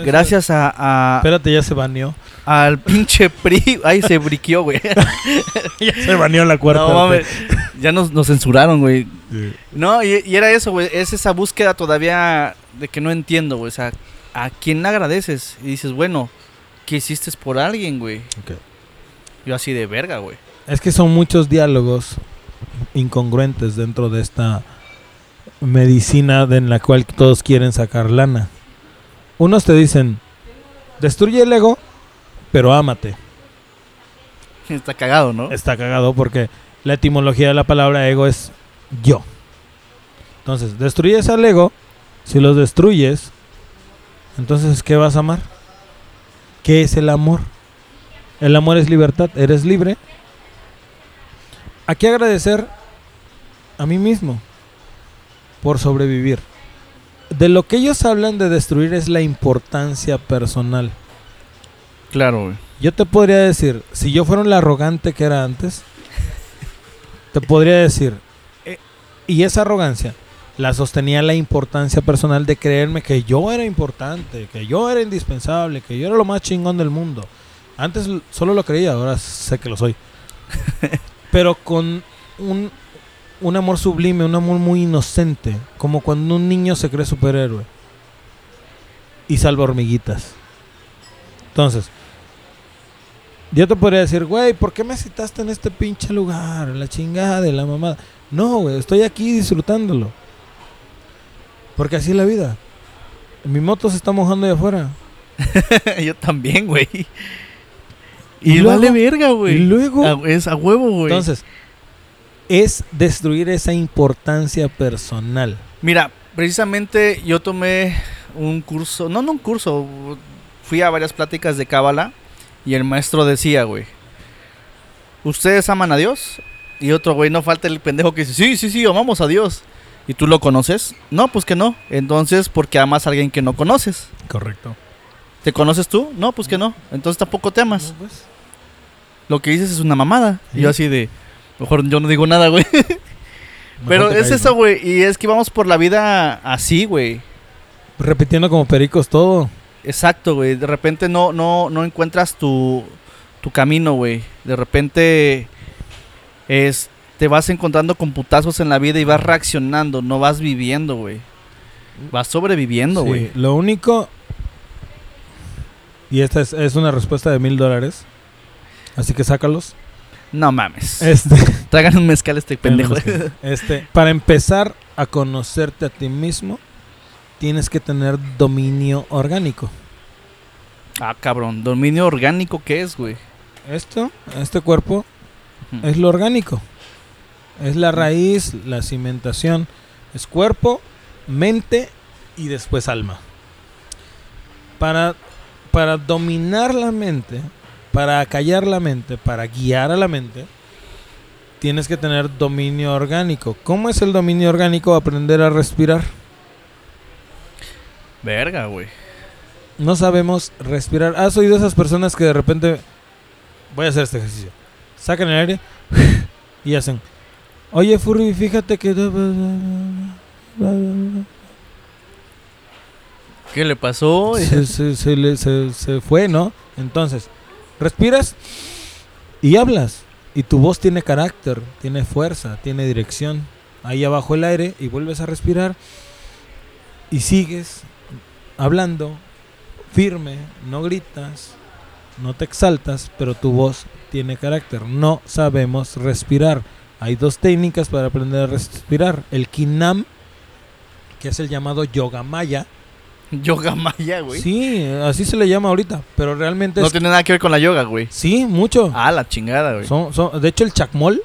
Speaker 1: Gracias a, a-
Speaker 3: Espérate, ya se baneó.
Speaker 1: al pinche PRI. Ay, se briqueó, güey.
Speaker 3: ya se baneó la cuarta.
Speaker 1: no mames. Ya nos, nos censuraron, güey. No, y, y era eso, güey. Es esa búsqueda todavía de que no entiendo, güey. O sea, ¿a quién le agradeces? Y dices, bueno, ¿qué hiciste por alguien, güey?
Speaker 3: Ok.
Speaker 1: Yo así de verga, güey.
Speaker 3: Es que son muchos diálogos incongruentes dentro de esta medicina de en la cual todos quieren sacar lana. Unos te dicen, destruye el ego, pero ámate.
Speaker 1: Está cagado, ¿no?
Speaker 3: Está cagado porque la etimología de la palabra ego es yo. Entonces, destruyes al ego, si los destruyes, entonces ¿qué vas a amar? ¿Qué es el amor? El amor es libertad, eres libre. ¿A qué agradecer? A mí mismo por sobrevivir. De lo que ellos hablan de destruir es la importancia personal.
Speaker 1: Claro, güey.
Speaker 3: Yo te podría decir, si yo fuera el arrogante que era antes, te podría decir, eh, y esa arrogancia la sostenía la importancia personal de creerme que yo era importante, que yo era indispensable, que yo era lo más chingón del mundo. Antes solo lo creía, ahora sé que lo soy. Pero con un, un amor sublime, un amor muy inocente, como cuando un niño se cree superhéroe y salva hormiguitas. Entonces, yo te podría decir, güey, ¿por qué me citaste en este pinche lugar? La chingada de la mamada. No, güey, estoy aquí disfrutándolo. Porque así es la vida. Mi moto se está mojando de afuera.
Speaker 1: Yo también, güey.
Speaker 3: Y
Speaker 1: Y,
Speaker 3: luego-
Speaker 1: vale verga, güey.
Speaker 3: y luego-
Speaker 1: A- es a huevo, güey.
Speaker 3: Entonces, es destruir esa importancia personal.
Speaker 1: Mira, precisamente yo tomé un curso, no, no un curso, fui a varias pláticas de Cábala y el maestro decía, güey, ¿ustedes aman a Dios? Y otro güey, no falta el pendejo que dice, sí, sí, sí, amamos a Dios. ¿Y tú lo conoces? No, pues que no. Entonces, porque amas a alguien que no conoces.
Speaker 3: Correcto.
Speaker 1: ¿Te conoces tú? No, pues que no. Entonces tampoco te amas. Lo que dices es una mamada. Y yo
Speaker 3: Sí.
Speaker 1: así de, mejor yo no digo nada, güey. Pero es eso, güey. Y es que vamos por la vida así, güey.
Speaker 3: Repitiendo como pericos todo.
Speaker 1: Exacto, güey. De repente no, no, no encuentras tu, tu camino, güey. De repente es, te vas encontrando con putazos en la vida y vas reaccionando, no vas viviendo, güey. Vas sobreviviendo,
Speaker 3: Sí,
Speaker 1: güey.
Speaker 3: Lo único. Y esta es, es una respuesta de mil dólares. Así que sácalos.
Speaker 1: No mames.
Speaker 3: Este,
Speaker 1: Traigan un mezcal este pendejo.
Speaker 3: este, para empezar a conocerte a ti mismo, tienes que tener dominio orgánico.
Speaker 1: ah, cabrón. Dominio orgánico, ¿qué es, güey?
Speaker 3: Esto, este cuerpo, es lo orgánico. Es la raíz, la cimentación. Es cuerpo, mente y después alma. Para, para dominar la mente, para acallar la mente, para guiar a la mente, tienes que tener dominio orgánico. ¿Cómo es el dominio orgánico? Aprender a respirar.
Speaker 1: Verga, güey.
Speaker 3: No sabemos respirar. ¿Has oído esas personas que de repente... Voy a hacer este ejercicio. Sacan el aire y hacen... Oye, Furry, fíjate que...
Speaker 1: ¿Qué le pasó?
Speaker 3: Se, se- se le- se- se fue, ¿no? Entonces, respiras y hablas. Y tu voz tiene carácter, tiene fuerza, tiene dirección. Ahí abajo el aire y vuelves a respirar. Y sigues hablando firme, no gritas, no te exaltas, pero tu voz tiene carácter. No sabemos respirar. Hay dos técnicas para aprender a respirar. El Kinam, que es el llamado Yoga Maya.
Speaker 1: Yoga maya, güey.
Speaker 3: Sí, así se le llama ahorita, pero realmente
Speaker 1: No
Speaker 3: es...
Speaker 1: tiene nada que ver con la yoga, güey.
Speaker 3: Sí, mucho.
Speaker 1: Ah, la chingada, güey.
Speaker 3: Son, son- de hecho, el chacmol,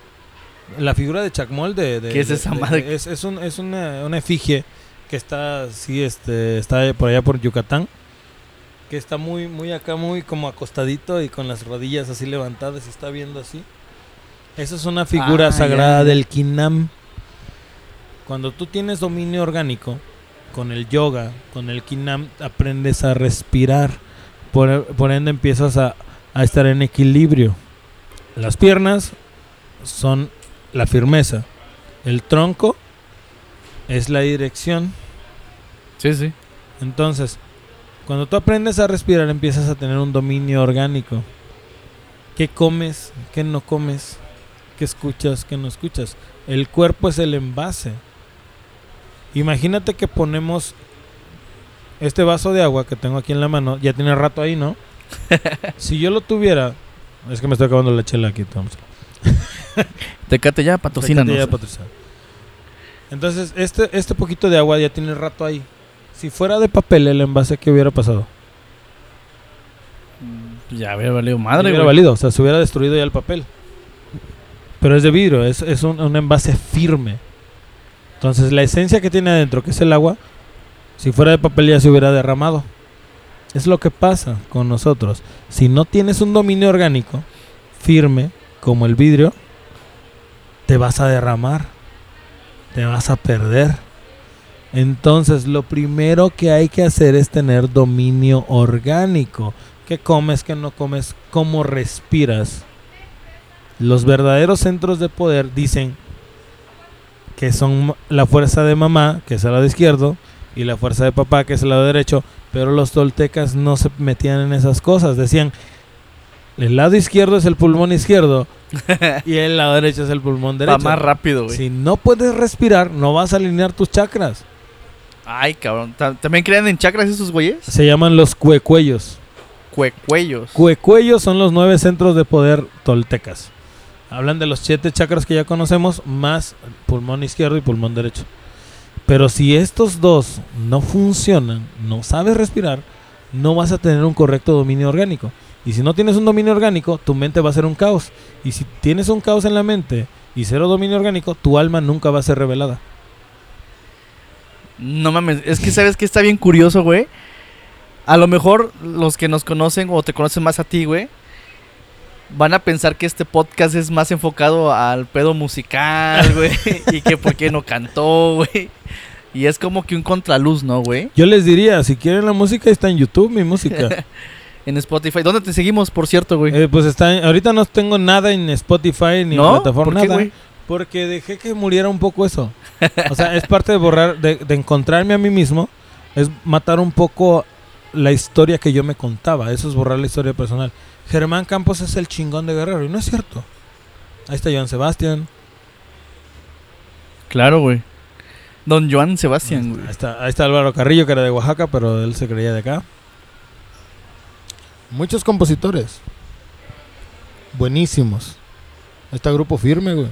Speaker 3: la figura de chacmol de... de-
Speaker 1: ¿Qué es esa
Speaker 3: de-
Speaker 1: madre?
Speaker 3: Es, es, un- es una, una efigie que está, sí, este, está por allá por Yucatán, que está muy, muy acá, muy como acostadito y con las rodillas así levantadas y está viendo así. Esa es una figura
Speaker 1: Ah,
Speaker 3: sagrada
Speaker 1: ya.
Speaker 3: del Kinam. Cuando tú tienes dominio orgánico, con el yoga, con el Kinam, aprendes a respirar. Por, por ende empiezas a, a estar en equilibrio. Las piernas son la firmeza. El tronco es la dirección.
Speaker 1: Sí, sí.
Speaker 3: Entonces, cuando tú aprendes a respirar, empiezas a tener un dominio orgánico. ¿Qué comes? ¿Qué no comes? ¿Qué escuchas? ¿Qué no escuchas? El cuerpo es el envase. Imagínate que ponemos este vaso de agua que tengo aquí en la mano. Ya tiene rato ahí, ¿no? si yo lo tuviera... Es que me estoy acabando la chela aquí, Thompson.
Speaker 1: Tecate ya, patrocínanos.
Speaker 3: Tecate ya patrocina. Entonces, este, este poquito de agua ya tiene rato ahí. Si fuera de papel el envase, ¿qué hubiera pasado?
Speaker 1: Ya había valido madre,
Speaker 3: hubiera
Speaker 1: güey.
Speaker 3: valido, o sea, se hubiera destruido ya el papel. Pero es de vidrio, es, es un, un envase firme. Entonces, la esencia que tiene adentro, que es el agua, si fuera de papel ya se hubiera derramado. Es lo que pasa con nosotros. Si no tienes un dominio orgánico firme, como el vidrio, te vas a derramar. Te vas a perder. Entonces, lo primero que hay que hacer es tener dominio orgánico. ¿Qué comes, qué no comes? ¿Cómo respiras? Los verdaderos centros de poder dicen que son la fuerza de mamá, que es el lado izquierdo, y la fuerza de papá, que es el lado derecho, pero los toltecas no se metían en esas cosas. Decían, el lado izquierdo es el pulmón izquierdo y el lado derecho es el pulmón
Speaker 1: Va
Speaker 3: derecho.
Speaker 1: más rápido, güey.
Speaker 3: Si no puedes respirar, no vas a alinear tus chakras.
Speaker 1: Ay, cabrón. ¿Ta- ¿También creen en chakras esos güeyes?
Speaker 3: Se llaman los cuecuellos.
Speaker 1: Cuecuellos.
Speaker 3: Cuecuellos son los nueve centros de poder toltecas. Hablan de los siete chakras que ya conocemos, más pulmón izquierdo y pulmón derecho. Pero si estos dos no funcionan, no sabes respirar, no vas a tener un correcto dominio orgánico. Y si no tienes un dominio orgánico, tu mente va a ser un caos. Y si tienes un caos en la mente y cero dominio orgánico, tu alma nunca va a ser revelada.
Speaker 1: No mames, es que sabes que está bien curioso, güey. A lo mejor los que nos conocen o te conocen más a ti, güey, van a pensar que este podcast es más enfocado al pedo musical, güey, y que por qué no cantó, güey. Y es como que un contraluz, ¿no, güey?
Speaker 3: Yo les diría, si quieren la música, está en YouTube mi música.
Speaker 1: En Spotify. ¿Dónde te seguimos, por cierto, güey?
Speaker 3: Eh, pues está en- ahorita no tengo nada en Spotify ni en plataforma
Speaker 1: ¿Por qué,
Speaker 3: nada.
Speaker 1: güey?
Speaker 3: Porque dejé que muriera un poco eso. O sea, es parte de borrar, de, de encontrarme a mí mismo. Es matar un poco la historia que yo me contaba. Eso es borrar la historia personal. Germán Campos es el chingón de Guerrero. Y no es cierto. Ahí está Joan Sebastián.
Speaker 1: Claro, güey. Don Joan Sebastián, güey.
Speaker 3: Ahí está, ahí está Álvaro Carrillo, que era de Oaxaca, pero él se creía de acá. Muchos compositores. Buenísimos. Ahí está Grupo Firme, güey.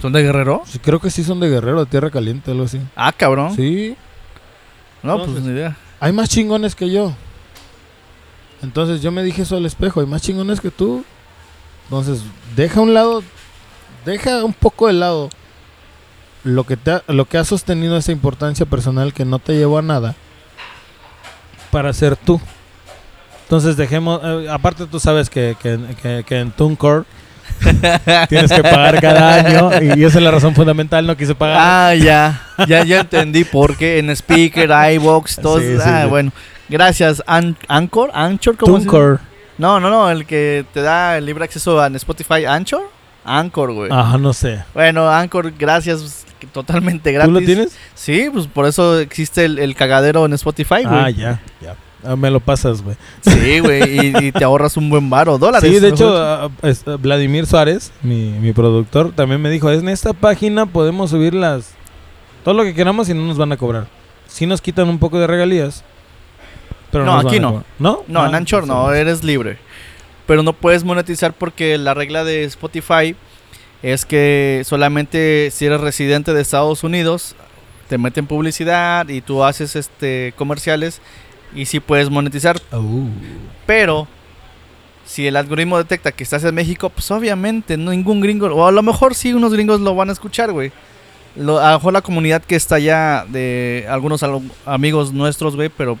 Speaker 1: ¿Son de Guerrero?
Speaker 3: Sí, creo que sí son de Guerrero, de Tierra Caliente, algo así.
Speaker 1: Ah, cabrón.
Speaker 3: Sí.
Speaker 1: No, pues ni idea.
Speaker 3: Hay más chingones que yo. Entonces yo me dije eso al espejo, hay más chingones que tú. Entonces, deja a un lado, deja un poco de lado lo que te ha, lo que ha sostenido esa importancia personal que no te llevó a nada para ser tú. Entonces dejemos, eh, aparte tú sabes que, que, que- que en TuneCore tienes que pagar cada año y esa es la razón fundamental, no quise pagar.
Speaker 1: Ah, ya. Ya, ya entendí por qué en Speaker, iVox, todo.
Speaker 3: Sí, sí,
Speaker 1: ah,
Speaker 3: sí.
Speaker 1: bueno. Gracias, An Anchor. Anchor, ¿cómo se
Speaker 3: TuneCore.
Speaker 1: No, no, no. El que te da el libre acceso a Spotify. Anchor. Anchor, güey.
Speaker 3: Ajá, no sé.
Speaker 1: Bueno, Anchor, gracias. Totalmente gratis.
Speaker 3: ¿Tú lo tienes?
Speaker 1: Sí, pues por eso existe el, el cagadero en Spotify, güey.
Speaker 3: Ah, ya, ya. Ah, me lo pasas, güey.
Speaker 1: Sí, güey. Y, y te ahorras un buen varo. Dólares.
Speaker 3: Sí, de hecho, ah, es- ah, Vladimir Suárez, mi, mi productor, también me dijo, en esta página podemos subir las todo lo que queramos y no nos van a cobrar. Sí nos quitan un poco de regalías. Pero
Speaker 1: No, aquí no.
Speaker 3: ¿No?
Speaker 1: No, en
Speaker 3: Ah,
Speaker 1: Anchor no, eres libre. Pero no puedes monetizar porque la regla de Spotify es que solamente si eres residente de Estados Unidos te meten publicidad y tú haces este comerciales y sí puedes monetizar,
Speaker 3: uh.
Speaker 1: pero si el algoritmo detecta que estás en México, pues obviamente no ningún gringo, o a lo mejor sí unos gringos lo van a escuchar, güey. Lo, a lo mejor la comunidad que está allá de algunos al- amigos nuestros, güey, pero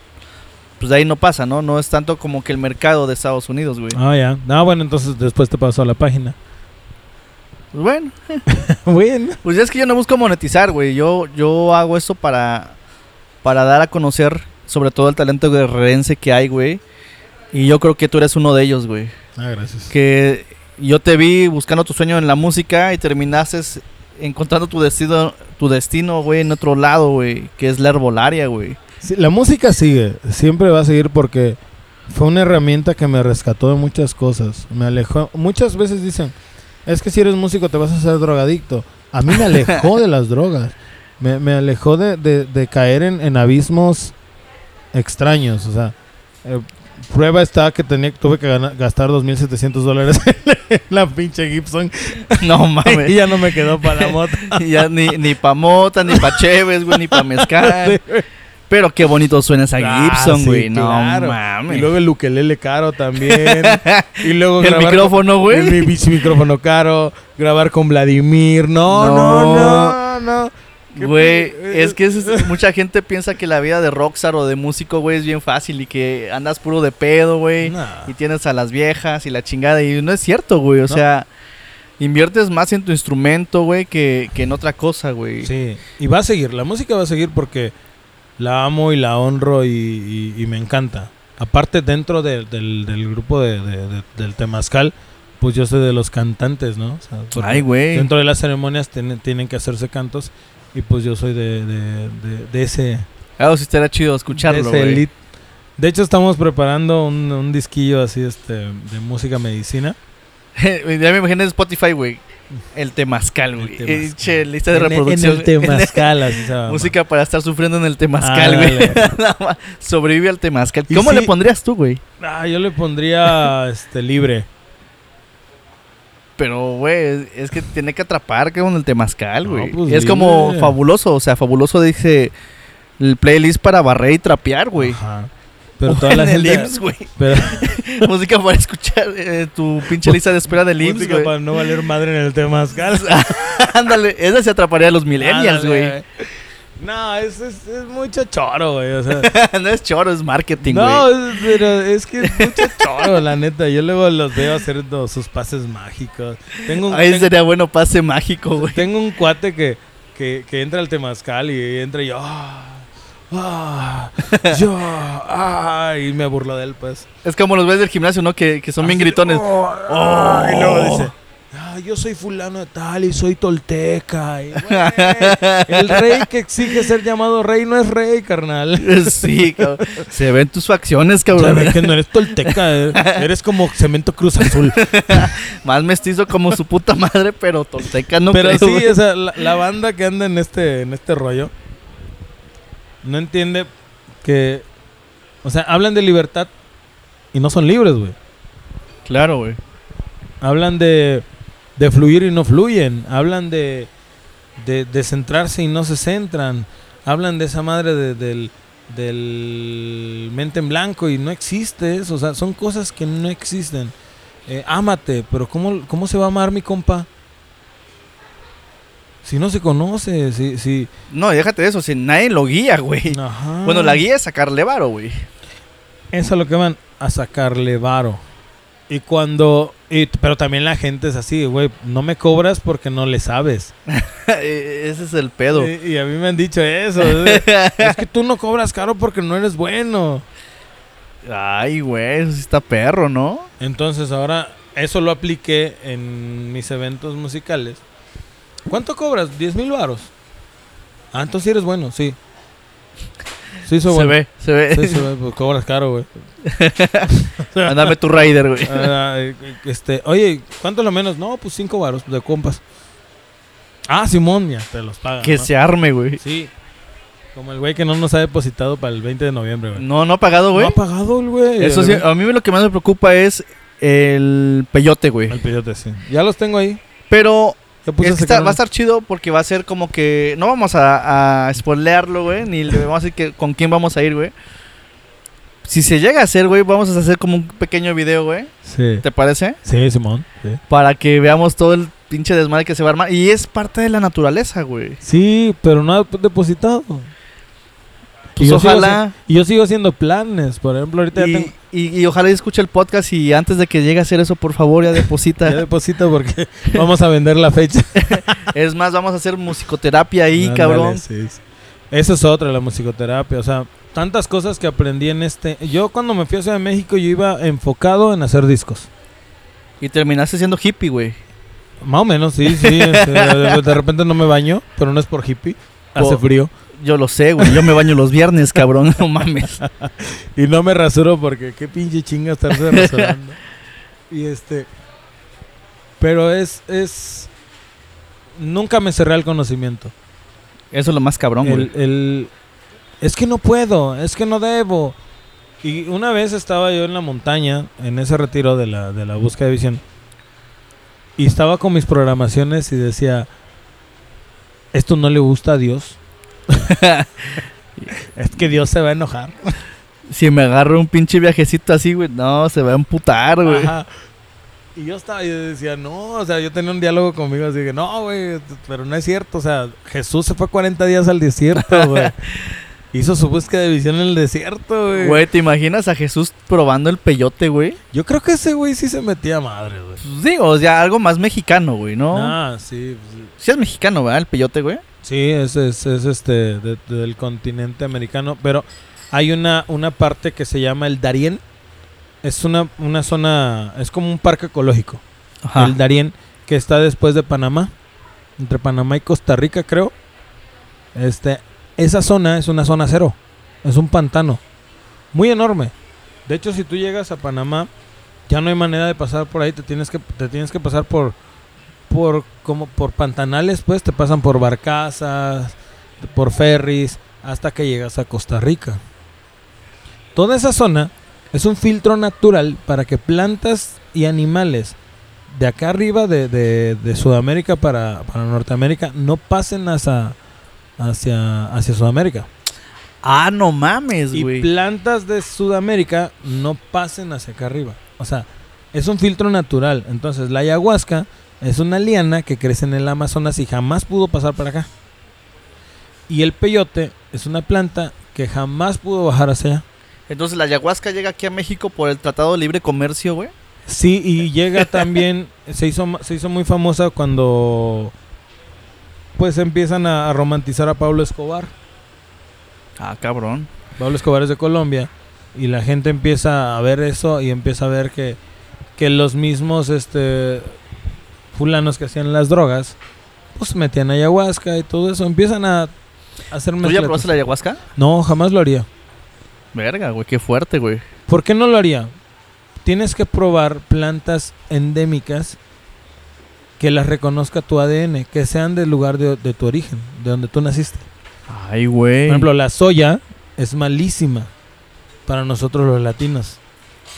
Speaker 1: pues de ahí no pasa, ¿no? No es tanto como que el mercado de Estados Unidos, güey.
Speaker 3: Ah, ya. No, bueno, entonces después te paso a la página.
Speaker 1: Pues bueno,
Speaker 3: bueno.
Speaker 1: pues ya es que yo no busco monetizar, güey. Yo, yo hago eso para, para dar a conocer sobre todo el talento guerrerense que hay, güey. Y yo creo que tú eres uno de ellos, güey.
Speaker 3: Ah, gracias.
Speaker 1: Que yo te vi buscando tu sueño en la música y terminaste encontrando tu destino, tu destino, güey, en otro lado, güey, que es la herbolaria, güey.
Speaker 3: Sí, la música sigue, siempre va a seguir porque fue una herramienta que me rescató de muchas cosas. Me alejó. Muchas veces dicen, es que si eres músico te vas a hacer drogadicto. A mí me alejó de las drogas. Me, me alejó de, de- de caer en, en abismos extraños. O sea, eh, prueba está que tenía, tuve que gana- gastar 2.700 dólares en la pinche Gibson.
Speaker 1: No
Speaker 3: y
Speaker 1: mames.
Speaker 3: ya no me quedó para la moto.
Speaker 1: ya ni, ni pa' mota, ni pa' cheves, güey, ni pa' mezcal. Pero qué bonito suena esa
Speaker 3: Ah,
Speaker 1: Gibson,
Speaker 3: sí,
Speaker 1: güey. No
Speaker 3: claro.
Speaker 1: mames.
Speaker 3: Y luego el ukelele caro también. y luego
Speaker 1: el micrófono, güey.
Speaker 3: El micrófono caro, grabar con Vladimir. No, no, no, no. ¿Qué
Speaker 1: Güey,
Speaker 3: pe-
Speaker 1: es que es- mucha gente piensa que la vida de rockstar o de músico, güey, es bien fácil y que andas puro de pedo, güey.
Speaker 3: Nah.
Speaker 1: Y tienes a las viejas y la chingada. Y no es cierto, güey. O
Speaker 3: No.
Speaker 1: sea, inviertes más en tu instrumento, güey, que, que en otra cosa, güey.
Speaker 3: Sí, y va a seguir. La música va a seguir porque la amo y la honro y, y- y me encanta. Aparte, dentro de- del, del grupo de, de- de- del Temazcal, pues yo soy de los cantantes, ¿no? O sea,
Speaker 1: Ay, güey.
Speaker 3: Dentro de las ceremonias tienen, tienen que hacerse cantos y pues yo soy de, de- ese,
Speaker 1: Ah, sí estaría chido escucharlo, güey.
Speaker 3: De hecho, estamos preparando un, un disquillo así este, de música medicina.
Speaker 1: ya me imagino en Spotify, güey. El temazcal,
Speaker 3: El
Speaker 1: güey.
Speaker 3: temazcal.
Speaker 1: Eh, che, lista de
Speaker 3: En-
Speaker 1: reproducción.
Speaker 3: En el temazcal, así se llama.
Speaker 1: Música para estar sufriendo en el temazcal, güey.
Speaker 3: Ándale.
Speaker 1: Nada más. Sobrevive al temazcal. ¿Cómo le pondrías tú, güey?
Speaker 3: Ah, yo le pondría este libre.
Speaker 1: Pero, güey, es que tiene que atrapar con el temazcal,
Speaker 3: No,
Speaker 1: güey.
Speaker 3: pues,
Speaker 1: es como fabuloso, o sea, fabuloso dice el playlist para barrer y trapear, güey.
Speaker 3: Ajá. Pero toda la
Speaker 1: en el
Speaker 3: gente.
Speaker 1: IMSS, güey.
Speaker 3: pero-
Speaker 1: Música para escuchar eh, tu pinche lista de espera del IMSS,
Speaker 3: música
Speaker 1: güey.
Speaker 3: para no valer madre en el temazcal.
Speaker 1: Ándale, esa se atraparía a los millennials,
Speaker 3: Ándale.
Speaker 1: güey.
Speaker 3: No, es, es, es mucho choro, güey. O sea,
Speaker 1: no es choro, es marketing, güey.
Speaker 3: no, pero es que es mucho choro, la neta. Yo luego los veo haciendo sus pases mágicos. Tengo un,
Speaker 1: Ahí
Speaker 3: ten-
Speaker 1: sería bueno pase mágico, güey.
Speaker 3: tengo un cuate que, que, que entra al temazcal y entra y yo. Ah, yo, ah, y me burlo de él, pues.
Speaker 1: Es como los ves del gimnasio, ¿no? Que, que son bien
Speaker 3: Así,
Speaker 1: gritones.
Speaker 3: "Oh, ah", y luego dice, "Ah, yo soy fulano de tal y soy tolteca. Y, güey, el rey que exige ser llamado rey no es rey, carnal.
Speaker 1: Sí, cabrón. Se ven tus facciones, cabrón.
Speaker 3: ve que no eres tolteca, eh, eres como cemento cruz azul.
Speaker 1: Más mestizo como su puta madre, pero tolteca no
Speaker 3: Pero
Speaker 1: creo,
Speaker 3: sí,
Speaker 1: güey.
Speaker 3: o sea, la, la banda que anda en este, en este rollo no entiende que, o sea, hablan de libertad y no son libres, güey.
Speaker 1: Claro, güey.
Speaker 3: Hablan de, de fluir y no fluyen. Hablan de, de, de centrarse y no se centran. Hablan de esa madre de- del, del mente en blanco y no existe eso. O sea, son cosas que no existen. Eh, ámate, pero ¿cómo, ¿cómo se va a amar mi compa? Si no se conoce, si... si
Speaker 1: No, déjate de eso, si nadie lo guía, güey.
Speaker 3: Ajá.
Speaker 1: Bueno, la guía es sacarle varo, güey.
Speaker 3: Es a lo que van a sacarle varo. Y cuando... y- pero también la gente es así, güey, no me cobras porque no le sabes.
Speaker 1: Ese es el pedo.
Speaker 3: Y, y a mí me han dicho eso. es es que tú no cobras caro porque no eres bueno.
Speaker 1: Ay, güey, eso sí está perro, ¿no?
Speaker 3: Entonces ahora eso lo apliqué en mis eventos musicales. ¿Cuánto cobras? 10 mil varos. Ah, entonces sí eres bueno, sí. Sí, soy
Speaker 1: se
Speaker 3: bueno.
Speaker 1: ve, se ve.
Speaker 3: Sí, se ve, pues cobras caro, güey.
Speaker 1: Mándame tu rider, güey.
Speaker 3: Ah, eh, este, oye, ¿cuánto es lo menos? No, pues 5 varos de compas. Ah, Simón, ya te los paga.
Speaker 1: Que
Speaker 3: ¿no?
Speaker 1: se arme, güey.
Speaker 3: Sí. Como el güey que no nos ha depositado para el 20 de noviembre, güey.
Speaker 1: No, no ha pagado,
Speaker 3: No
Speaker 1: güey.
Speaker 3: ha pagado el güey.
Speaker 1: Eso sí, a mí lo que más me preocupa es el peyote, güey.
Speaker 3: El peyote, sí. Ya los tengo ahí.
Speaker 1: Pero es que
Speaker 3: a
Speaker 1: está-
Speaker 3: secar
Speaker 1: va a estar chido porque va a ser como que. No vamos a, a spoilearlo, güey. Ni le vamos a decir que, con quién vamos a ir, güey. Si se llega a hacer, güey, vamos a hacer como un pequeño video, güey.
Speaker 3: Sí.
Speaker 1: ¿Te parece?
Speaker 3: Sí, Simón. Sí.
Speaker 1: Para que veamos todo el pinche desmadre que se va a armar. Y es parte de la naturaleza, güey.
Speaker 3: Sí, pero no ha depositado.
Speaker 1: Pues
Speaker 3: Y yo sigo
Speaker 1: ojalá.
Speaker 3: Y yo sigo haciendo planes. Por ejemplo, ahorita ya
Speaker 1: Y,
Speaker 3: tengo.
Speaker 1: y- y ojalá escuche el podcast y antes de que llegue a hacer eso, por favor, ya deposita.
Speaker 3: Ya deposito porque vamos a vender la fecha.
Speaker 1: es más, vamos a hacer musicoterapia ahí, cabrón.
Speaker 3: sí, sí. Eso es otra, la musicoterapia. O sea, tantas cosas que aprendí en este. Yo cuando me fui a Ciudad de México, yo iba enfocado en hacer discos.
Speaker 1: Y terminaste siendo hippie, güey.
Speaker 3: Más o menos, sí, sí. este, de, repente no me baño, pero no es por hippie. Hace frío.
Speaker 1: Yo lo sé, güey. Yo me baño los viernes, cabrón. No mames.
Speaker 3: Y no me rasuro porque qué pinche chinga estarse rasurando. y este. Pero es. es Nunca me cerré al conocimiento.
Speaker 1: Eso es lo más cabrón, güey.
Speaker 3: El, el- es que no puedo, es que no debo. Y una vez estaba yo en la montaña, en ese retiro de la, de la búsqueda de visión, y estaba con mis programaciones y decía, esto no le gusta a Dios. es que Dios se va a enojar.
Speaker 1: Si me agarro un pinche viajecito así, güey, no, se va a emputar, güey.
Speaker 3: Ajá. Y yo estaba, yo decía, no, o sea, yo tenía un diálogo conmigo, así que, no, güey, pero no es cierto, o sea, Jesús se fue 40 días al desierto, güey. Hizo su búsqueda de visión en el desierto, güey.
Speaker 1: Güey, ¿te imaginas a Jesús probando el peyote, güey?
Speaker 3: Yo creo que ese güey sí se metía madre, güey.
Speaker 1: Pues digo, o sea, algo más mexicano, güey, ¿no?
Speaker 3: Ah, sí, sí.
Speaker 1: Sí es mexicano, ¿verdad? El peyote, güey.
Speaker 3: Sí, es, es, es, este de- del continente americano, pero hay una, una parte que se llama el Darién. Es una, una zona, es como un parque ecológico.
Speaker 1: Ajá.
Speaker 3: El Darién, que está después de Panamá, entre Panamá y Costa Rica, creo. Este, esa zona es una zona cero, es un pantano. Muy enorme. De hecho, si tú llegas a Panamá, ya no hay manera de pasar por ahí, te tienes que, te tienes que pasar por, por, como por pantanales, pues, te pasan por barcazas, por ferries, hasta que llegas a Costa Rica. Toda esa zona es un filtro natural para que plantas y animales de acá arriba de, de- de Sudamérica para, para Norteamérica no pasen hacia, hacia, hacia Sudamérica.
Speaker 1: Ah, no mames,
Speaker 3: Y
Speaker 1: güey.
Speaker 3: plantas de Sudamérica no pasen hacia acá arriba. O sea, es un filtro natural. Entonces, la ayahuasca es una liana que crece en el Amazonas y jamás pudo pasar para acá. Y el peyote es una planta que jamás pudo bajar hacia allá.
Speaker 1: Entonces la ayahuasca llega aquí a México por el Tratado de Libre Comercio, güey.
Speaker 3: Sí, y llega también, se hizo, se hizo muy famosa cuando pues empiezan a, a romantizar a Pablo Escobar.
Speaker 1: Ah, cabrón.
Speaker 3: Pablo Escobar es de Colombia y la gente empieza a ver eso y empieza a ver que, que los mismos este fulanos que hacían las drogas pues metían ayahuasca y todo eso, empiezan a, hacer
Speaker 1: ¿Tú ya probaste la ayahuasca?
Speaker 3: No, jamás lo haría.
Speaker 1: Verga, güey, qué fuerte, güey.
Speaker 3: ¿Por qué no lo haría? Tienes que probar plantas endémicas que las reconozca tu ADN, que sean del lugar de, de tu origen, de donde tú naciste.
Speaker 1: Ay, güey.
Speaker 3: Por ejemplo, la soya es malísima para nosotros los latinos.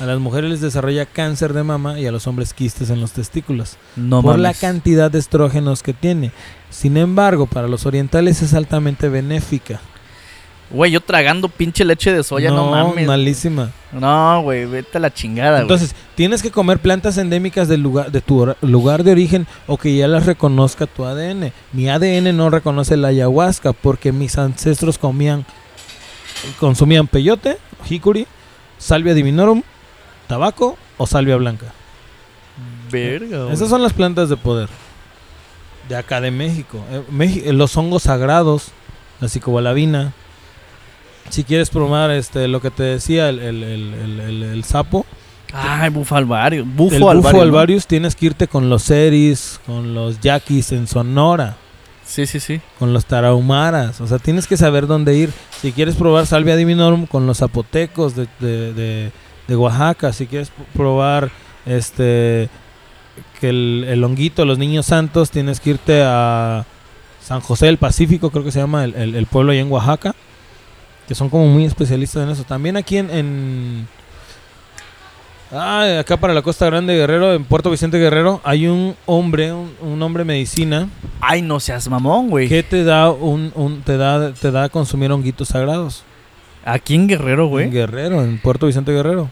Speaker 3: A las mujeres les desarrolla cáncer de mama y a los hombres quistes en los testículos.
Speaker 1: no
Speaker 3: por la cantidad de estrógenos que tiene. Sin embargo, para los orientales es altamente benéfica.
Speaker 1: Güey, yo tragando pinche leche de soya, no, mames.
Speaker 3: malísima.
Speaker 1: No, güey, vete a la chingada, güey.
Speaker 3: Entonces, tienes que comer plantas endémicas del lugar, de tu lugar de origen o que ya las reconozca tu ADN. Mi ADN no reconoce la ayahuasca porque mis ancestros comían, consumían peyote, jicuri, salvia divinorum, tabaco o salvia blanca.
Speaker 1: Verga.
Speaker 3: Esas son las plantas de poder de acá de México. Eh, eh, los hongos sagrados, la psicobalabina. Si quieres probar este, lo que te decía, el, el- el- el- el- el sapo,
Speaker 1: Ay, bufo alvario. Bufo
Speaker 3: el
Speaker 1: alvario.
Speaker 3: bufo
Speaker 1: ¿no?
Speaker 3: alvarius tienes que irte con los eris, con los yaquis en Sonora,
Speaker 1: Sí, sí, sí.
Speaker 3: con los tarahumaras. O sea, tienes que saber dónde ir. Si quieres probar salvia divinorum con los zapotecos de, de- de- de Oaxaca, si quieres probar este que el, el honguito, los niños santos, tienes que irte a San José del Pacífico, creo que se llama el, el- el pueblo allá en Oaxaca, que son como muy especialistas en eso. También aquí en, en Ah, acá para la Costa Grande Guerrero, en Puerto Vicente Guerrero, hay un hombre, un, un hombre medicina
Speaker 1: Ay, no seas mamón, güey.
Speaker 3: que te da un, un- te da te da a consumir honguitos sagrados.
Speaker 1: Aquí en Guerrero,
Speaker 3: En
Speaker 1: güey.
Speaker 3: Guerrero, en Puerto Vicente Guerrero.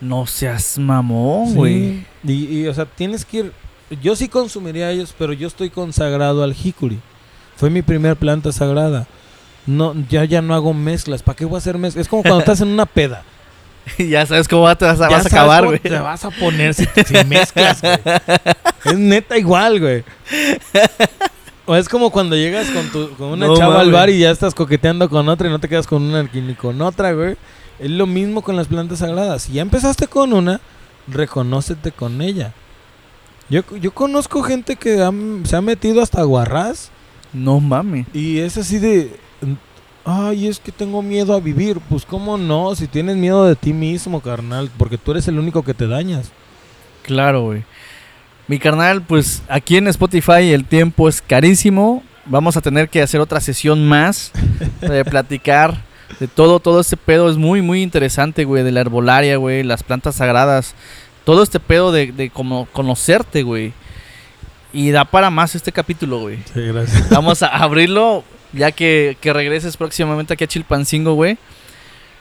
Speaker 1: No seas mamón, güey.
Speaker 3: Sí. Y, y, o sea, tienes que ir. Yo sí consumiría ellos, pero yo estoy consagrado al jicuri. Fue mi primer planta sagrada. No, ya ya no hago mezclas. ¿Para qué voy a hacer mezclas? Es como cuando estás en una peda.
Speaker 1: ya sabes cómo te vas a, vas a acabar, güey.
Speaker 3: Te vas a poner si, si mezclas, güey. Es neta igual, güey. O es como cuando llegas con, tu, con una
Speaker 1: No
Speaker 3: chava al bar y ya estás coqueteando con otra y no te quedas con una ni con otra, güey. Es lo mismo con las plantas sagradas. Si ya empezaste con una, reconócete con ella. Yo, yo conozco gente que ha- se ha metido hasta guarrás
Speaker 1: No mames.
Speaker 3: y es así de... Ay, es que tengo miedo a vivir. Pues cómo no, si tienes miedo de ti mismo, carnal, porque tú eres el único que te dañas.
Speaker 1: Claro, güey. Mi carnal, pues aquí en Spotify el tiempo es carísimo. Vamos a tener que hacer otra sesión más de platicar de todo. Todo este pedo es muy, muy interesante, güey. De la herbolaria, güey. Las plantas sagradas. Todo este pedo de, de como conocerte, güey. Y da para más este capítulo, güey.
Speaker 3: Sí, gracias.
Speaker 1: Vamos a abrirlo ya que, que regreses próximamente aquí a Chilpancingo, güey.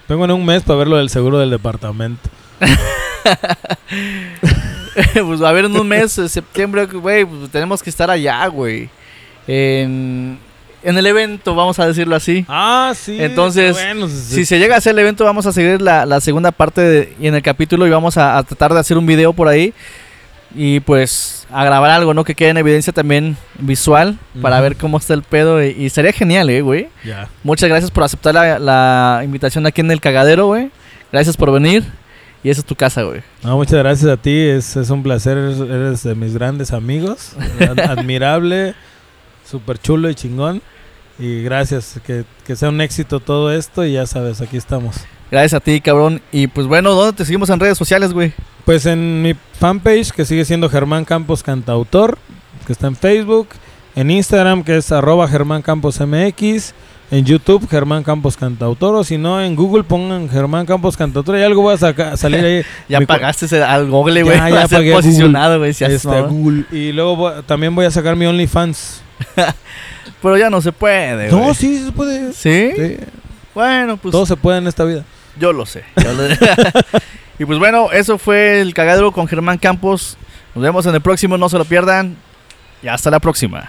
Speaker 3: Vengo en un mes para ver lo del seguro del departamento.
Speaker 1: pues a ver en un mes, en septiembre, güey, pues tenemos que estar allá, güey. En, en el evento, vamos a decirlo así.
Speaker 3: Ah, sí.
Speaker 1: Entonces,
Speaker 3: bueno,
Speaker 1: Si se llega a hacer el evento, vamos a seguir la, la segunda parte de- y en el capítulo y vamos a, a tratar de hacer un video por ahí. Y pues a grabar algo, ¿no? Que quede en evidencia también visual para ver cómo está el pedo. Y, y sería genial, ¿eh, güey?
Speaker 3: Ya.
Speaker 1: Muchas gracias por aceptar la, la invitación aquí en el cagadero, güey. Gracias por venir. Y esa es tu casa, güey.
Speaker 3: No, muchas gracias a ti. Es, es un placer. Eres, de mis grandes amigos. Ad- Admirable. Súper chulo y chingón. Y gracias, que, que sea un éxito todo esto y ya sabes, aquí estamos.
Speaker 1: Gracias a ti, cabrón. Y pues bueno, ¿dónde te seguimos en redes sociales, güey?
Speaker 3: Pues en mi fanpage, que sigue siendo Germán Campos Cantautor, que está en Facebook, en Instagram, que es arroba Germán Campos MX, en YouTube, Germán Campos Cantautor, o si no, en Google pongan Germán Campos Cantautor y algo va a saca- salir ahí.
Speaker 1: Ya
Speaker 3: Mi
Speaker 1: pagaste al Google, güey.
Speaker 3: Ya, ya pagué
Speaker 1: posicionado, güey. seas
Speaker 3: este. Google. Y luego también voy a sacar mi OnlyFans.
Speaker 1: Pero ya no se puede, güey.
Speaker 3: No, sí, se puede.
Speaker 1: ¿Sí?
Speaker 3: Sí,
Speaker 1: Bueno, pues
Speaker 3: Todo se puede en esta vida.
Speaker 1: yo lo sé. yo lo- y pues bueno, eso fue el cagadero con Germán Campos. Nos vemos en el próximo, no se lo pierdan. Y hasta la próxima.